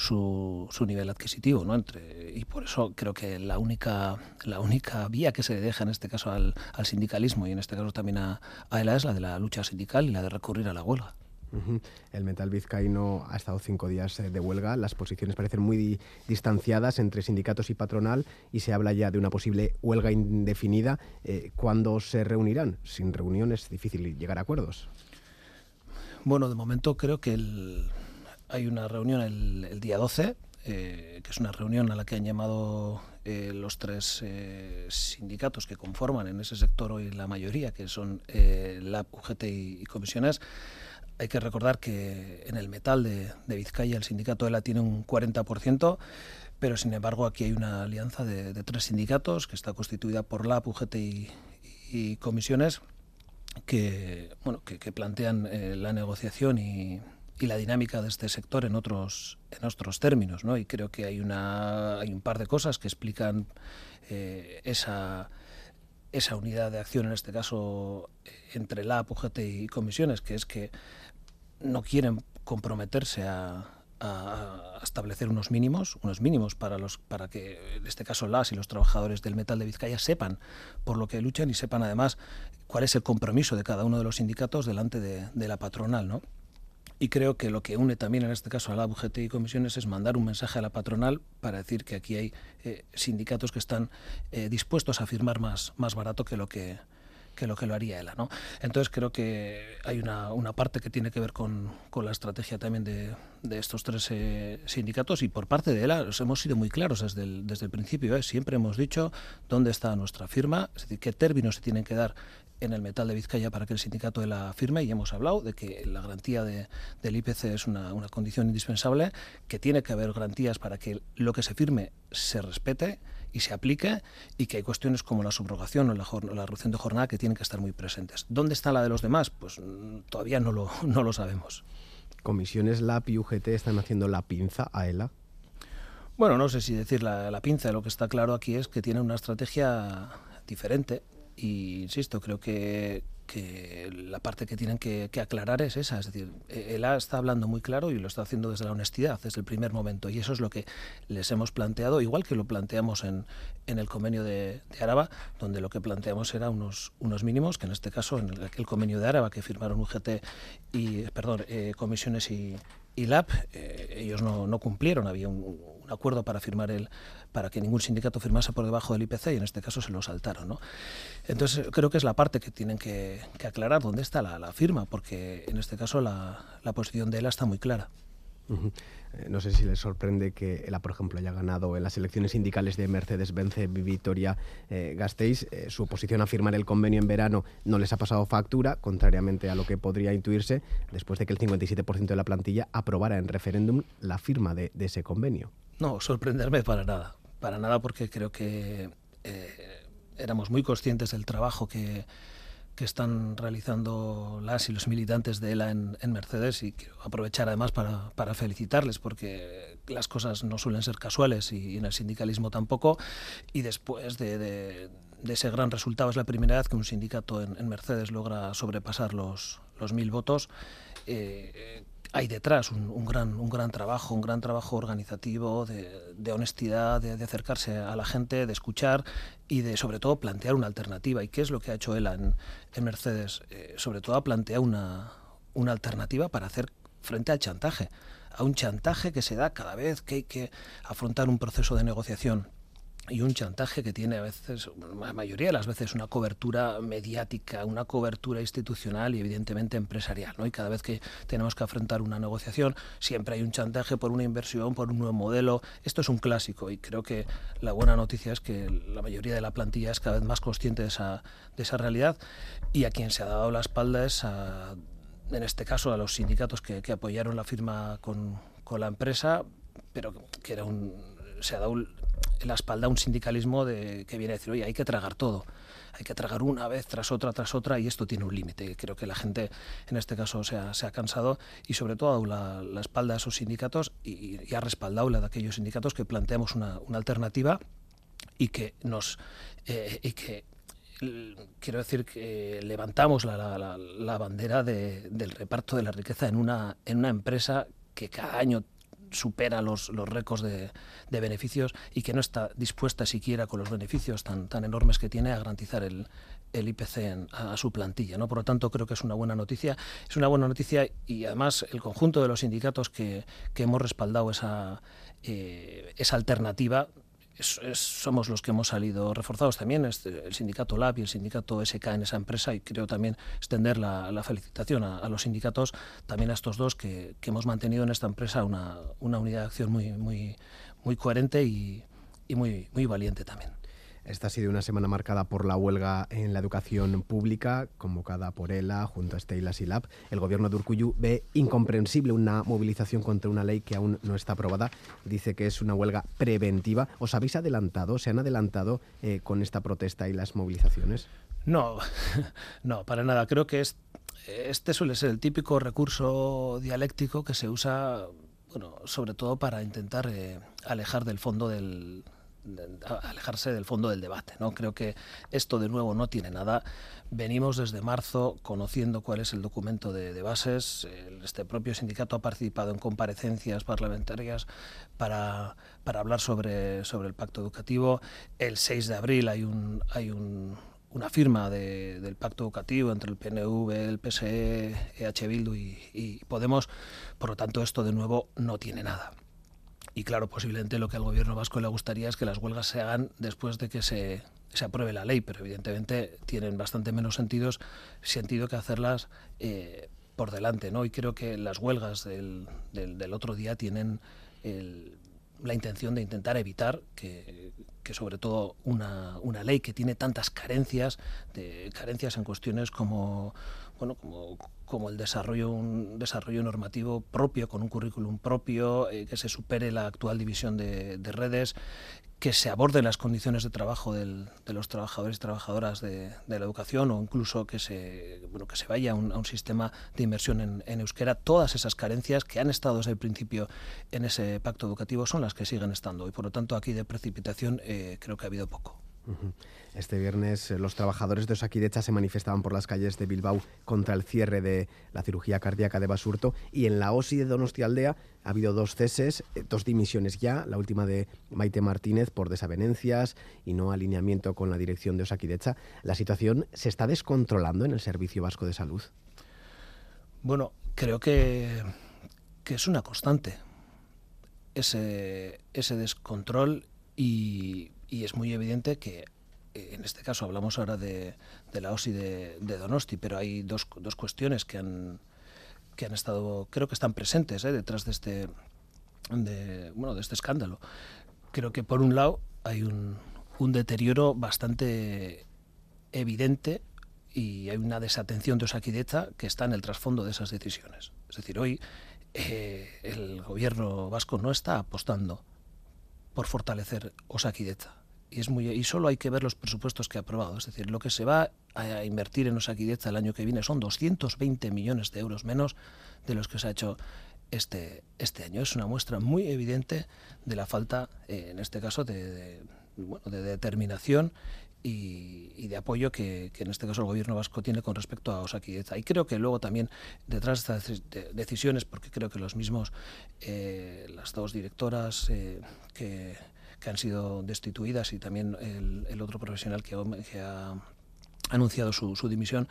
S50: su, su, nivel adquisitivo, ¿no? Entre, y por eso creo que la única, la única vía que se deja en este caso al, al sindicalismo y en este caso también a, a ELA es la de la lucha sindical y la de recurrir a la huelga.
S1: Uh -huh. El metal vizcaíno ha estado cinco días de huelga. Las posiciones parecen muy di distanciadas entre sindicatos y patronal y se habla ya de una posible huelga indefinida. Eh, ¿Cuándo se reunirán? Sin reunión es difícil llegar a acuerdos.
S50: Bueno, de momento creo que el, hay una reunión el, día 12, eh, que es una reunión a la que han llamado eh, los tres eh, sindicatos que conforman en ese sector hoy la mayoría, que son eh, la UGT y, comisiones. Hay que recordar que en el metal de, de Vizcaya el sindicato ELA tiene un 40%, pero sin embargo aquí hay una alianza de, tres sindicatos que está constituida por LAP, UGT y, comisiones que, bueno, que, plantean la negociación y, y la dinámica de este sector en otros, en otros términos. ¿no? Y creo que hay, una, hay un par de cosas que explican eh, esa, esa unidad de acción, en este caso entre la UGT y comisiones, que es que no quieren comprometerse a, establecer unos mínimos, unos mínimos para los para que en este caso las y los trabajadores del metal de Vizcaya sepan por lo que luchan y sepan además cuál es el compromiso de cada uno de los sindicatos delante de, de la patronal, ¿no? Y creo que lo que une también en este caso a la UGT y comisiones es mandar un mensaje a la patronal para decir que aquí hay eh, sindicatos que están eh, dispuestos a firmar más, más barato que lo que, que lo que lo haría ELA. ¿no? Entonces creo que hay una, una parte que tiene que ver con, con la estrategia también de, de estos tres eh, sindicatos y por parte de ELA hemos sido muy claros desde el, desde el principio. ¿eh? Siempre hemos dicho dónde está nuestra firma, es decir, qué términos se tienen que dar en el metal de Vizcaya para que el sindicato de la firme y hemos hablado de que la garantía de, del IPC es una, una, condición indispensable, que tiene que haber garantías para que lo que se firme se respete y se aplique y que hay cuestiones como la subrogación o la, la reducción de jornada que tienen que estar muy presentes. ¿Dónde está la de los demás? Pues todavía no lo, no lo sabemos.
S1: ¿Comisiones LAP y UGT están haciendo la pinza a ELA?
S50: Bueno, no sé si decir la, la pinza, lo que está claro aquí es que tiene una estrategia diferente y insisto, creo que, que la parte que tienen que, aclarar es esa, es decir, ELA está hablando muy claro y lo está haciendo desde la honestidad, desde el primer momento, y eso es lo que les hemos planteado, igual que lo planteamos en, en el convenio de, de Araba, donde lo que planteamos era unos, unos mínimos, que en este caso, en el, el convenio de Araba que firmaron UGT y, perdón, eh, comisiones y, y eh, ellos no, no, cumplieron, había un, un, acuerdo para firmar el para que ningún sindicato firmase por debajo del IPC y en este caso se lo saltaron, ¿no? Entonces creo que es la parte que tienen que, que aclarar dónde está la, la, firma, porque en este caso la, la posición de ELA está muy clara.
S1: Uh -huh. No sé si les sorprende que ELA, por ejemplo, haya ganado en las elecciones sindicales de Mercedes-Benz Vitoria eh, Gasteiz. Eh, su oposición a firmar el convenio en verano no les ha pasado factura, contrariamente a lo que podría intuirse, después de que el 57% de la plantilla aprobara en referéndum la firma de, de, ese convenio.
S50: No, sorprenderme para nada. Para nada, porque creo que eh, éramos muy conscientes del trabajo que que están realizando las y los militantes de ELA en, en Mercedes y quiero aprovechar además para, para, felicitarles porque las cosas no suelen ser casuales y, en el sindicalismo tampoco. Y después de, de, de, ese gran resultado es la primera vez que un sindicato en, en Mercedes logra sobrepasar los, los mil votos. Eh, hay detrás un, gran, un gran trabajo, un gran trabajo organizativo, de, honestidad, de, acercarse a la gente, de escuchar y de, sobre todo, plantear una alternativa. ¿Y qué es lo que ha hecho ELA en, en Mercedes? Eh, sobre todo, ha planteado una, una alternativa para hacer frente al chantaje, a un chantaje que se da cada vez que hay que afrontar un proceso de negociación y un chantaje que tiene a veces, la mayoría de las veces, una cobertura mediática, una cobertura institucional y evidentemente empresarial. ¿no? Y cada vez que tenemos que afrontar una negociación, siempre hay un chantaje por una inversión, por un nuevo modelo. Esto es un clásico y creo que la buena noticia es que la mayoría de la plantilla es cada vez más consciente de esa, de esa realidad y a quien se ha dado la espalda es a, en este caso a los sindicatos que, que apoyaron la firma con, con la empresa, pero que era un, se ha dado en la espalda un sindicalismo de, que viene a decir, oye, hay que tragar todo, hay que tragar una vez tras otra, tras otra, y esto tiene un límite. Creo que la gente en este caso se ha, se ha cansado y sobre todo ha dado la, la, espalda a esos sindicatos y, y, ha respaldado la de aquellos sindicatos que planteamos una, una alternativa y que nos... Eh, y que quiero decir que levantamos la, la, la bandera de, del reparto de la riqueza en una, en una empresa que cada año supera los, los récords de, de, beneficios y que no está dispuesta siquiera con los beneficios tan, tan enormes que tiene a garantizar el, el IPC en, a, su plantilla. ¿no? Por lo tanto, creo que es una buena noticia. Es una buena noticia y además el conjunto de los sindicatos que, que hemos respaldado esa, eh, esa alternativa es, somos los que hemos salido reforzados también, este, el sindicato LAB y el sindicato SK en esa empresa y creo también extender la, la felicitación a, a, los sindicatos, también a estos dos que, que hemos mantenido en esta empresa una, una, unidad de acción muy, muy, muy coherente y, y muy, muy valiente también.
S1: Esta ha sido una semana marcada por la huelga en la educación pública, convocada por ELA junto a Estela Silab. El gobierno de Urcuyu ve incomprensible una movilización contra una ley que aún no está aprobada. Dice que es una huelga preventiva. ¿Os habéis adelantado, se han adelantado eh, con esta protesta y las movilizaciones?
S50: No, no, para nada. Creo que es, este suele ser el típico recurso dialéctico que se usa, bueno, sobre todo para intentar eh, alejar del fondo del, alejarse del fondo del debate. ¿no? Creo que esto de nuevo no tiene nada. Venimos desde marzo conociendo cuál es el documento de, bases. Este propio sindicato ha participado en comparecencias parlamentarias para, para hablar sobre, sobre el pacto educativo. El 6 de abril hay un, hay un, una firma de, del pacto educativo entre el PNV, el PSE, EH Bildu y, y Podemos. Por lo tanto, esto de nuevo no tiene nada. Y claro, posiblemente lo que al gobierno vasco le gustaría es que las huelgas se hagan después de que se, se apruebe la ley, pero evidentemente tienen bastante menos sentidos, sentido que hacerlas eh, por delante. ¿no? Y creo que las huelgas del, del, otro día tienen la intención de intentar evitar que, que sobre todo una, una, ley que tiene tantas carencias, de, carencias en cuestiones como, bueno, como, como el desarrollo, un desarrollo normativo propio, con un currículum propio, eh, que se supere la actual división de, de redes, que se aborden las condiciones de trabajo del, de los trabajadores y trabajadoras de, la educación o incluso que se, bueno, que se vaya a un, a un sistema de inversión en, en, euskera. Todas esas carencias que han estado desde el principio en ese pacto educativo son las que siguen estando y por lo tanto aquí de precipitación eh, creo que ha habido poco.
S1: Este viernes los trabajadores de Osakidecha se manifestaban por las calles de Bilbao contra el cierre de la cirugía cardíaca de Basurto y en la OSI de Donostialdea ha habido dos ceses, eh, dos dimisiones ya, la última de Maite Martínez por desavenencias y no alineamiento con la dirección de Osakidecha. ¿La situación se está descontrolando en el Servicio Vasco de Salud?
S50: Bueno, creo que, que es una constante ese, ese descontrol y, y es muy evidente que eh, en este caso hablamos ahora de, la OSI de, de, Donosti, pero hay dos, dos cuestiones que han, que han estado, creo que están presentes ¿eh? detrás de este, de, bueno, de este escándalo. Creo que por un lado hay un, deterioro bastante evidente y hay una desatención de Osakidecha que está en el trasfondo de esas decisiones. Es decir, hoy eh, el gobierno vasco no está apostando por fortalecer Osakidecha y solo hay que ver los presupuestos que ha aprobado, es decir, lo que se va a invertir en Osakidecha el año que viene son 220 millones de euros menos de los que se ha hecho este este año. Es una muestra muy evidente de la falta eh, en este caso de, bueno, de determinación y, de apoyo que, que, en este caso el gobierno vasco tiene con respecto a Osakidecha. Y creo que luego también detrás de estas decisiones, porque creo que los mismos, eh, las dos directoras eh, que que han sido destituidas y también el, el otro profesional que, ha anunciado su, dimisión,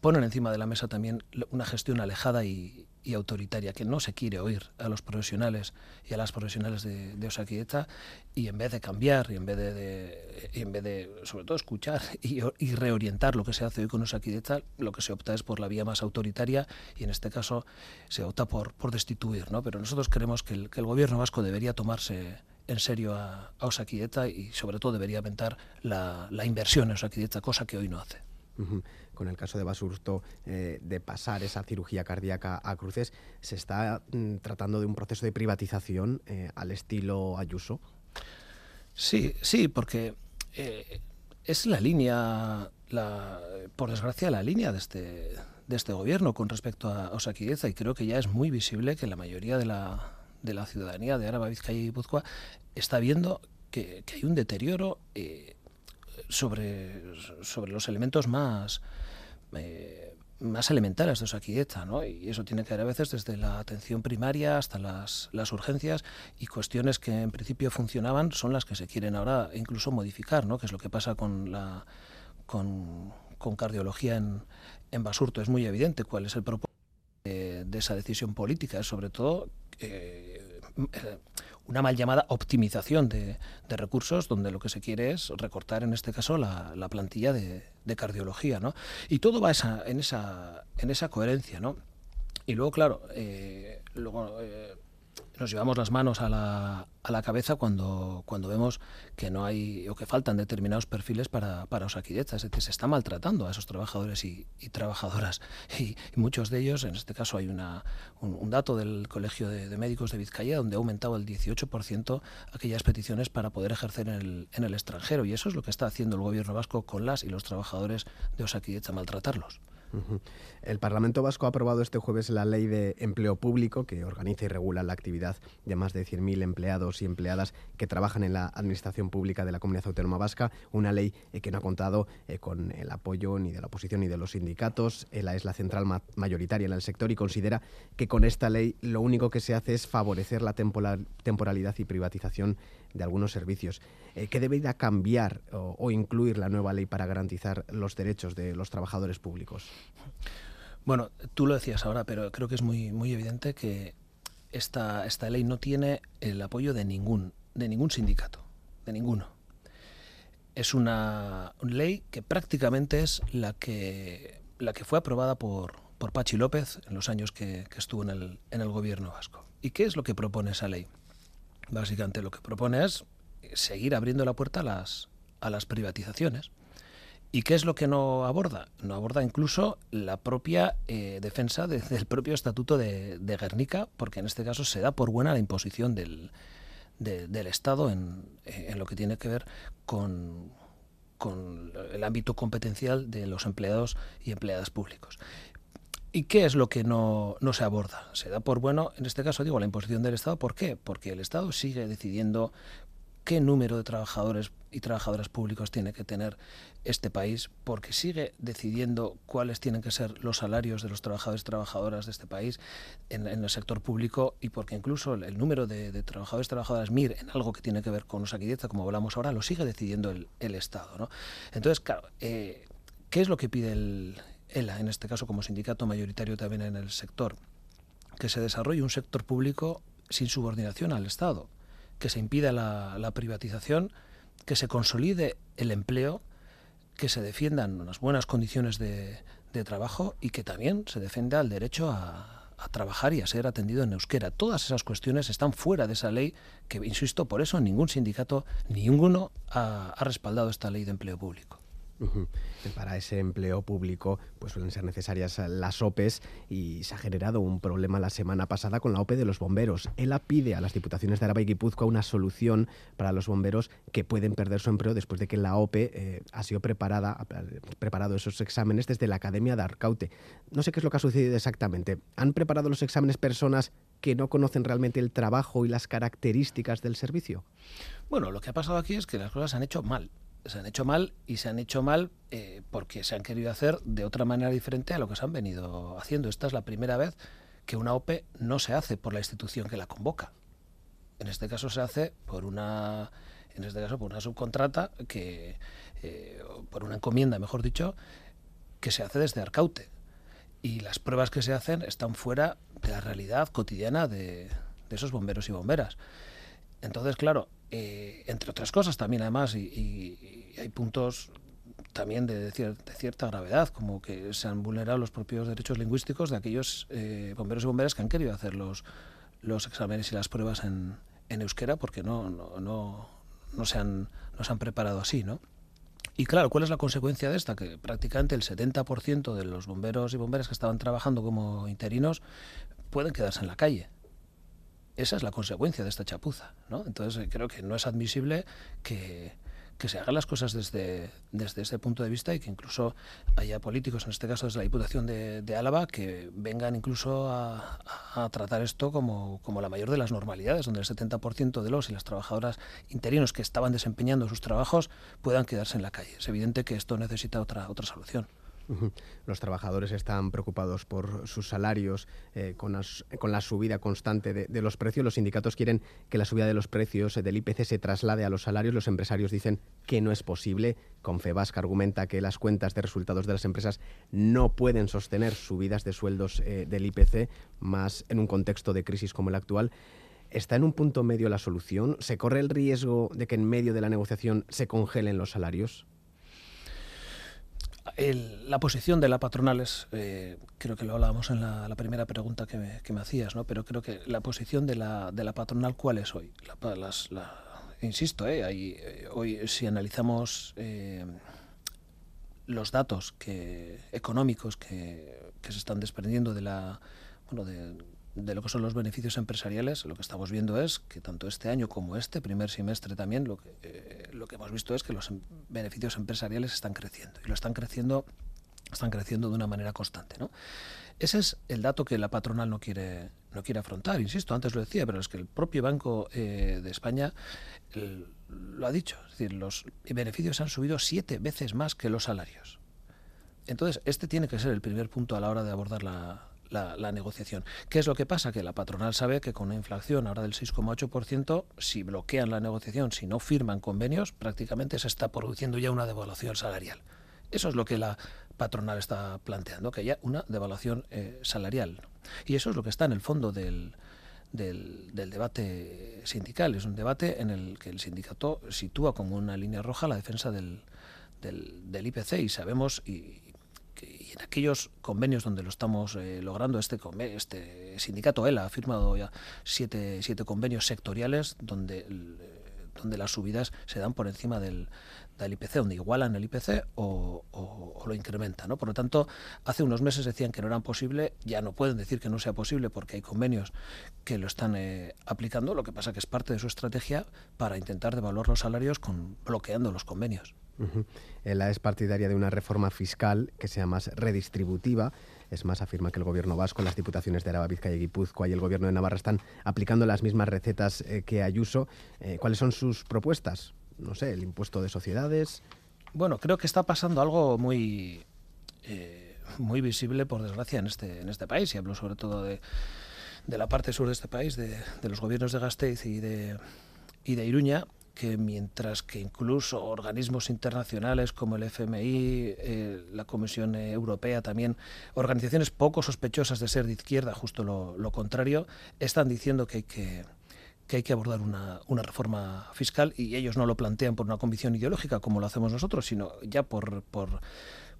S50: ponen encima de la mesa también una gestión alejada y, y autoritaria, que no se quiere oír a los profesionales y a las profesionales de, de y en vez de cambiar y en vez de, en vez de sobre todo escuchar y, y, reorientar lo que se hace hoy con Osakieta, lo que se opta es por la vía más autoritaria y en este caso se opta por, por destituir. ¿no? Pero nosotros creemos que el, que el gobierno vasco debería tomarse en serio a, a Osakieta y sobre todo debería aumentar la, la inversión en Osakieta, cosa que hoy no hace.
S1: Uh -huh. Con el caso de Basurto, eh, de pasar esa cirugía cardíaca a cruces, ¿se está mm, tratando de un proceso de privatización eh, al estilo Ayuso?
S50: Sí, sí, porque eh, es la línea, la, por desgracia, la línea de este, de este gobierno con respecto a Osakideza y creo que ya es muy visible que la mayoría de la, de la ciudadanía de Araba, Vizcaya y Guipúzcoa está viendo que, que hay un deterioro eh, sobre, sobre los elementos más, eh, más elementales de Osakidecha, ¿no? Y eso tiene que ver a veces desde la atención primaria hasta las, las urgencias y cuestiones que en principio funcionaban son las que se quieren ahora incluso modificar, ¿no? Que es lo que pasa con la con, con cardiología en, en Basurto. Es muy evidente cuál es el propósito de, esa decisión política, sobre todo eh, una mal llamada optimización de, de, recursos, donde lo que se quiere es recortar, en este caso, la, la plantilla de, de, cardiología. ¿no? Y todo va esa, en, esa, en esa coherencia. ¿no? Y luego, claro, eh, luego, eh, nos llevamos las manos a la, a la cabeza cuando, cuando vemos que no hay o que faltan determinados perfiles para, para. Es decir, se está maltratando a esos trabajadores y, trabajadoras. Y, muchos de ellos, en este caso hay una, un, dato del Colegio de, Médicos de Vizcaya donde ha aumentado el 18% aquellas peticiones para poder ejercer en el, en el extranjero. Y eso es lo que está haciendo el gobierno vasco con las y los trabajadores de Osakidecha, maltratarlos.
S1: El Parlamento Vasco ha aprobado este jueves la Ley de Empleo Público que organiza y regula la actividad de más de 100.000 empleados y empleadas que trabajan en la Administración Pública de la Comunidad Autónoma Vasca. Una ley eh, que no ha contado eh, con el apoyo ni de la oposición ni de los sindicatos. ELA es la central ma mayoritaria en el sector y considera que con esta ley lo único que se hace es favorecer la temporal temporalidad y privatización de algunos servicios. Eh, ¿Qué debería cambiar o incluir la nueva ley para garantizar los derechos de los trabajadores públicos?
S50: Bueno, tú lo decías ahora, pero creo que es muy, muy evidente que esta, esta ley no tiene el apoyo de ningún, de ningún sindicato, de ninguno. Es una ley que prácticamente es la que, la que fue aprobada por, por Pachi López en los años que, estuvo en el, en el gobierno vasco. ¿Y qué es lo que propone esa ley? Básicamente lo que propone es seguir abriendo la puerta a las, a las privatizaciones. ¿Y qué es lo que no aborda? No aborda incluso la propia eh, defensa de, del propio estatuto de, de, Guernica, porque en este caso se da por buena la imposición del, de, del Estado en, en, lo que tiene que ver con, con el ámbito competencial de los empleados y empleadas públicos. ¿Y qué es lo que no, no, se aborda? Se da por bueno, en este caso digo, la imposición del Estado. ¿Por qué? Porque el Estado sigue decidiendo qué número de trabajadores y trabajadoras públicos tiene que tener este país, porque sigue decidiendo cuáles tienen que ser los salarios de los trabajadores y trabajadoras de este país en, el sector público y porque incluso el, número de, trabajadores y trabajadoras MIR en algo que tiene que ver con los como hablamos ahora, lo sigue decidiendo el, el Estado. ¿no? Entonces, claro, eh, ¿qué es lo que pide el ELA, en este caso como sindicato mayoritario también en el sector? Que se desarrolle un sector público sin subordinación al Estado que se impida la, privatización, que se consolide el empleo, que se defiendan unas buenas condiciones de, trabajo y que también se defienda el derecho a, a, trabajar y a ser atendido en euskera. Todas esas cuestiones están fuera de esa ley que, insisto, por eso ningún sindicato, ninguno ha, ha respaldado esta ley de empleo público.
S1: Para ese empleo público pues suelen ser necesarias las OPEs y se ha generado un problema la semana pasada con la OPE de los bomberos. ELA pide a las diputaciones de Araba y Guipúzcoa una solución para los bomberos que pueden perder su empleo después de que la OPE eh, ha sido preparada, ha preparado esos exámenes desde la Academia de Arcaute. No sé qué es lo que ha sucedido exactamente. ¿Han preparado los exámenes personas que no conocen realmente el trabajo y las características del servicio?
S50: Bueno, lo que ha pasado aquí es que las cosas se han hecho mal se han hecho mal y se han hecho mal eh, porque se han querido hacer de otra manera diferente a lo que se han venido haciendo. Esta es la primera vez que una OPE no se hace por la institución que la convoca. En este caso se hace por una, en este caso por una subcontrata que, eh, por una encomienda, mejor dicho, que se hace desde Arcaute. Y las pruebas que se hacen están fuera de la realidad cotidiana de, de esos bomberos y bomberas. Entonces, claro, eh, entre otras cosas también además, y, y, y hay puntos también de, de, cierta gravedad, como que se han vulnerado los propios derechos lingüísticos de aquellos eh, bomberos y bomberas que han querido hacer los, los exámenes y las pruebas en, en euskera porque no, no, no, no, se han, no se han preparado así, ¿no? Y claro, ¿cuál es la consecuencia de esta? Que prácticamente el 70% de los bomberos y bomberas que estaban trabajando como interinos pueden quedarse en la calle. Esa es la consecuencia de esta chapuza, ¿no? Entonces creo que no es admisible que, que se hagan las cosas desde, desde ese punto de vista y que incluso haya políticos, en este caso desde la Diputación de, de Álava, que vengan incluso a, a, tratar esto como, como la mayor de las normalidades, donde el 70% de los y las trabajadoras interinos que estaban desempeñando sus trabajos puedan quedarse en la calle. Es evidente que esto necesita otra, otra solución.
S1: Los trabajadores están preocupados por sus salarios, eh, con, con, la subida constante de, de, los precios. Los sindicatos quieren que la subida de los precios del IPC se traslade a los salarios. Los empresarios dicen que no es posible. Confebasca argumenta que las cuentas de resultados de las empresas no pueden sostener subidas de sueldos eh, del IPC, más en un contexto de crisis como el actual. ¿Está en un punto medio la solución? ¿Se corre el riesgo de que en medio de la negociación se congelen los salarios?
S50: El, la posición de la patronal es, eh, creo que lo hablábamos en la, primera pregunta que me, hacías, ¿no? pero creo que la posición de la, de la patronal, ¿cuál es hoy? La, insisto, ¿eh? Hay, eh, hoy si analizamos eh, los datos que, económicos que, que, se están desprendiendo de la, bueno, de, de lo que son los beneficios empresariales, lo que estamos viendo es que tanto este año como este primer semestre también lo que, eh, lo que hemos visto es que los em beneficios empresariales están creciendo y lo están creciendo están creciendo de una manera constante, ¿no? Ese es el dato que la patronal no quiere no quiere afrontar, insisto, antes lo decía, pero es que el propio Banco eh, de España lo ha dicho, es decir, los beneficios han subido siete veces más que los salarios. Entonces, este tiene que ser el primer punto a la hora de abordar la, la, negociación. ¿Qué es lo que pasa? Que la patronal sabe que con una inflación ahora del 6,8%, si bloquean la negociación, si no firman convenios, prácticamente se está produciendo ya una devaluación salarial. Eso es lo que la patronal está planteando, que haya una devaluación eh, salarial. Y eso es lo que está en el fondo del, del, debate sindical. Es un debate en el que el sindicato sitúa como una línea roja la defensa del, del, IPC y sabemos, y en aquellos convenios donde lo estamos eh, logrando, este, este sindicato ELA ha firmado ya siete, siete convenios sectoriales donde, eh, donde las subidas se dan por encima del, del IPC, donde igualan el IPC o, lo incrementan. ¿no? Por lo tanto, hace unos meses decían que no era posible, ya no pueden decir que no sea posible porque hay convenios que lo están eh, aplicando, lo que pasa que es parte de su estrategia para intentar devaluar los salarios con, bloqueando los convenios.
S1: Uh -huh. La es partidaria de una reforma fiscal que sea más redistributiva. Es más, afirma que el gobierno vasco, las diputaciones de Araba, Vizcaya y Guipúzcoa y el gobierno de Navarra están aplicando las mismas recetas eh, que Ayuso. Eh, ¿Cuáles son sus propuestas? No sé, el impuesto de sociedades.
S50: Bueno, creo que está pasando algo muy, eh, muy visible, por desgracia, en este, en este país. Y hablo sobre todo de, de la parte sur de este país, de, de los gobiernos de Gasteiz y de, y de Iruña, que mientras que incluso organismos internacionales como el FMI, eh, la Comisión Europea, también organizaciones poco sospechosas de ser de izquierda, justo lo, lo contrario, están diciendo que hay que, que hay que abordar una, una, reforma fiscal y ellos no lo plantean por una convicción ideológica como lo hacemos nosotros, sino ya por, por,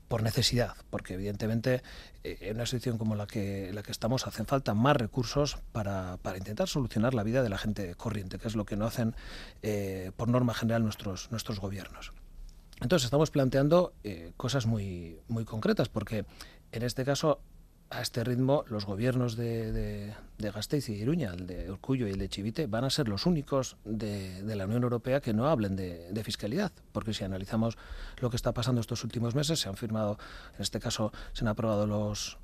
S50: por necesidad, porque evidentemente eh, en una situación como la que, la que estamos hacen falta más recursos para, para, intentar solucionar la vida de la gente corriente, que es lo que no hacen eh, por norma general nuestros, nuestros gobiernos. Entonces estamos planteando eh, cosas muy, muy concretas, porque en este caso a este ritmo los gobiernos de, Gasteiz y Iruña, el de Urcullo y el de Chivite, van a ser los únicos de, la Unión Europea que no hablen de, fiscalidad, porque si analizamos lo que está pasando estos últimos meses, se han firmado, en este caso se han aprobado los,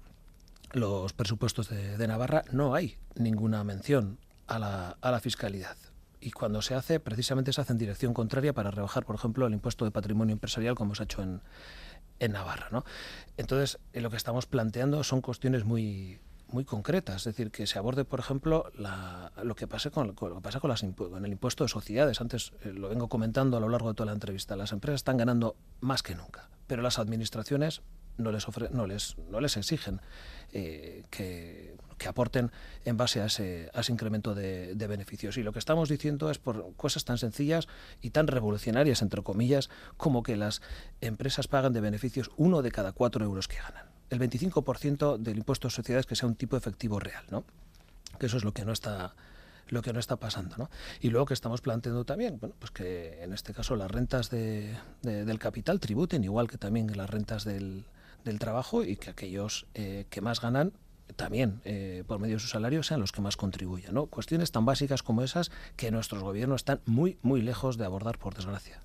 S50: presupuestos de, de Navarra, no hay ninguna mención a la, a la fiscalidad. Y cuando se hace, precisamente se hace en dirección contraria para rebajar, por ejemplo, el impuesto de patrimonio empresarial, como se ha hecho en, en Navarra. ¿no? Entonces, eh, lo que estamos planteando son cuestiones muy, muy concretas, es decir, que se aborde, por ejemplo, lo que pasa con, lo que pasa con, el impuesto de sociedades. Antes eh, lo vengo comentando a lo largo de toda la entrevista. Las empresas están ganando más que nunca, pero las administraciones no les, no les, no les exigen eh, que, que, aporten en base a ese, a ese incremento de, de, beneficios. Y lo que estamos diciendo es por cosas tan sencillas y tan revolucionarias, entre comillas, como que las empresas pagan de beneficios uno de cada cuatro euros que ganan. El 25% del impuesto de sociedades que sea un tipo efectivo real, ¿no? Que eso es lo que no está lo que no está pasando. ¿no? Y luego que estamos planteando también, bueno, pues que en este caso las rentas de, de, del capital tributen igual que también las rentas del, del trabajo y que aquellos eh, que más ganan también eh, por medio de su salario sean los que más contribuyan. ¿no? Cuestiones tan básicas como esas que nuestros gobiernos están muy, muy lejos de abordar, por desgracia.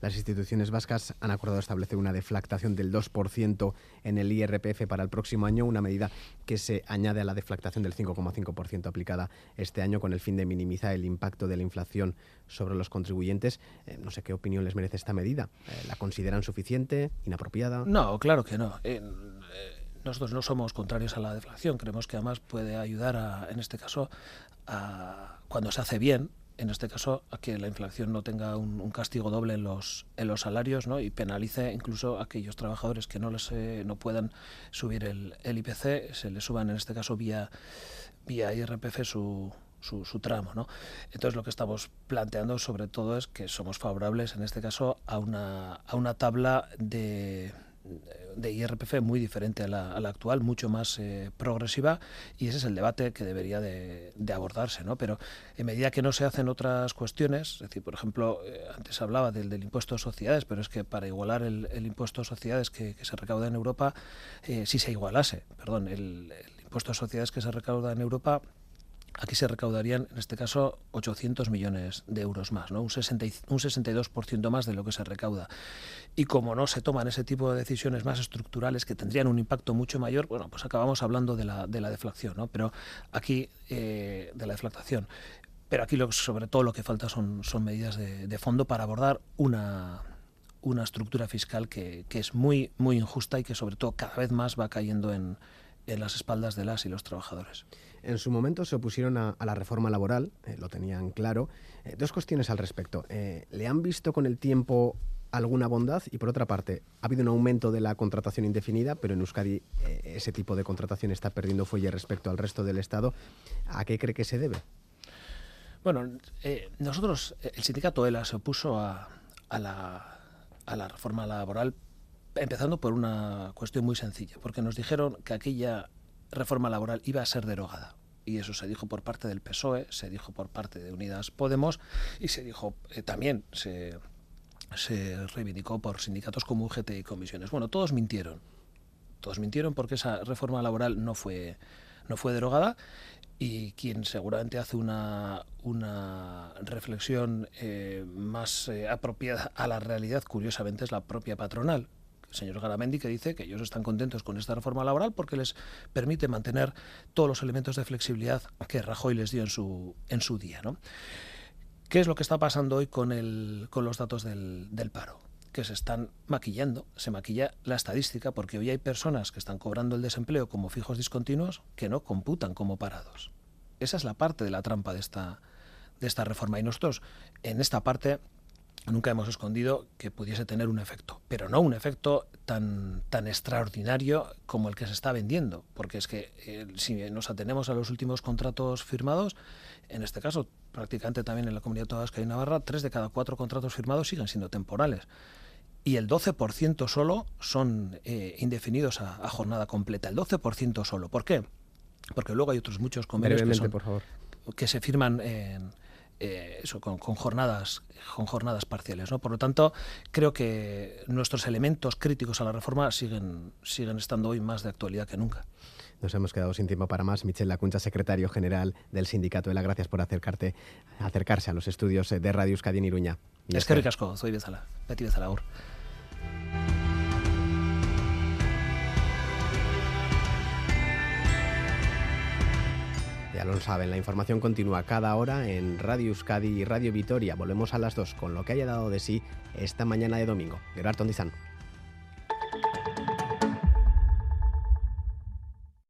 S1: Las instituciones vascas han acordado establecer una deflactación del 2% en el IRPF para el próximo año, una medida que se añade a la deflactación del 5,5% aplicada este año con el fin de minimizar el impacto de la inflación sobre los contribuyentes. Eh, no sé qué opinión les merece esta medida. Eh, ¿La consideran suficiente, inapropiada?
S50: No, claro que no. Eh, nosotros no somos contrarios a la deflación. Creemos que además puede ayudar, a, en este caso, a, cuando se hace bien, en este caso, a que la inflación no tenga un, castigo doble en los, en los salarios ¿no? y penalice incluso a aquellos trabajadores que no les eh, no puedan subir el, el, IPC, se les suban en este caso vía, vía IRPF su, su, su, tramo. ¿no? Entonces lo que estamos planteando sobre todo es que somos favorables en este caso a una, a una tabla de de IRPF muy diferente a la, actual, mucho más eh, progresiva, y ese es el debate que debería de, abordarse. ¿no? Pero en medida que no se hacen otras cuestiones, es decir, por ejemplo, eh, antes hablaba del, impuesto a sociedades, pero es que para igualar el, impuesto a sociedades que, se recauda en Europa, eh, si se igualase, perdón, el impuesto a sociedades que se recauda en Europa Aquí se recaudarían, en este caso, 800 millones de euros más, ¿no? un, 60, un 62% más de lo que se recauda. Y como no se toman ese tipo de decisiones más estructurales que tendrían un impacto mucho mayor, bueno, pues acabamos hablando de la, de la deflación, ¿no? pero aquí, eh, de la deflactación. Pero aquí sobre todo lo que falta son, son medidas de, de fondo para abordar una, una estructura fiscal que, que, es muy, muy injusta y que sobre todo cada vez más va cayendo en, en las espaldas de las y los trabajadores.
S1: En su momento se opusieron a, la reforma laboral, eh, lo tenían claro. Eh, dos cuestiones al respecto. Eh, ¿Le han visto con el tiempo alguna bondad? Y por otra parte, ha habido un aumento de la contratación indefinida, pero en Euskadi ese tipo de contratación está perdiendo fuelle respecto al resto del Estado. ¿A qué cree que se debe?
S50: Bueno, nosotros, el sindicato ELA se opuso a la reforma laboral empezando por una cuestión muy sencilla, porque nos dijeron que aquella reforma laboral iba a ser derogada. Y eso se dijo por parte del PSOE, se dijo por parte de Unidas Podemos y se dijo eh, también, se, se reivindicó por sindicatos como UGT y comisiones. Bueno, todos mintieron. Todos mintieron porque esa reforma laboral no fue, no fue derogada y quien seguramente hace una, una reflexión eh, más eh, apropiada a la realidad, curiosamente, es la propia patronal, señor Garamendi, que dice que ellos están contentos con esta reforma laboral porque les permite mantener todos los elementos de flexibilidad que Rajoy les dio en su, en su día. ¿no? ¿Qué es lo que está pasando hoy con, el, con los datos del, del paro? que se están maquillando, se maquilla la estadística, porque hoy hay personas que están cobrando el desempleo como fijos discontinuos que no computan como parados. Esa es la parte de la trampa de esta, de esta reforma. Y nosotros, en esta parte, nunca hemos escondido que pudiese tener un efecto, pero no un efecto tan, tan extraordinario como el que se está vendiendo, porque es que eh, si nos atenemos a los últimos contratos firmados, en este caso prácticamente también en la comunidad toda Vasca y Navarra, tres de cada cuatro contratos firmados siguen siendo temporales. Y el 12% solo son eh, indefinidos a, a, jornada completa. El 12% solo. ¿Por qué? Porque luego hay otros muchos convenios que, son,
S1: por favor.
S50: que se firman en, eh, eso, con, con, jornadas, con jornadas parciales. ¿no? Por lo tanto, creo que nuestros elementos críticos a la reforma siguen, siguen estando hoy más de actualidad que nunca.
S1: Nos hemos quedado sin tiempo para más. Michel Lacuncha, secretario general del sindicato de la Gracias por acercarte, acercarse a los estudios de Radio Euskadi en Iruña.
S50: Es que ricasco, soy Bezala, Beti Bezala,
S1: lo saben, la información continúa cada hora en Radio Euskadi y Radio Vitoria. Volvemos a las 2 con lo que haya dado de sí esta mañana de domingo. Gerardo Tondizán.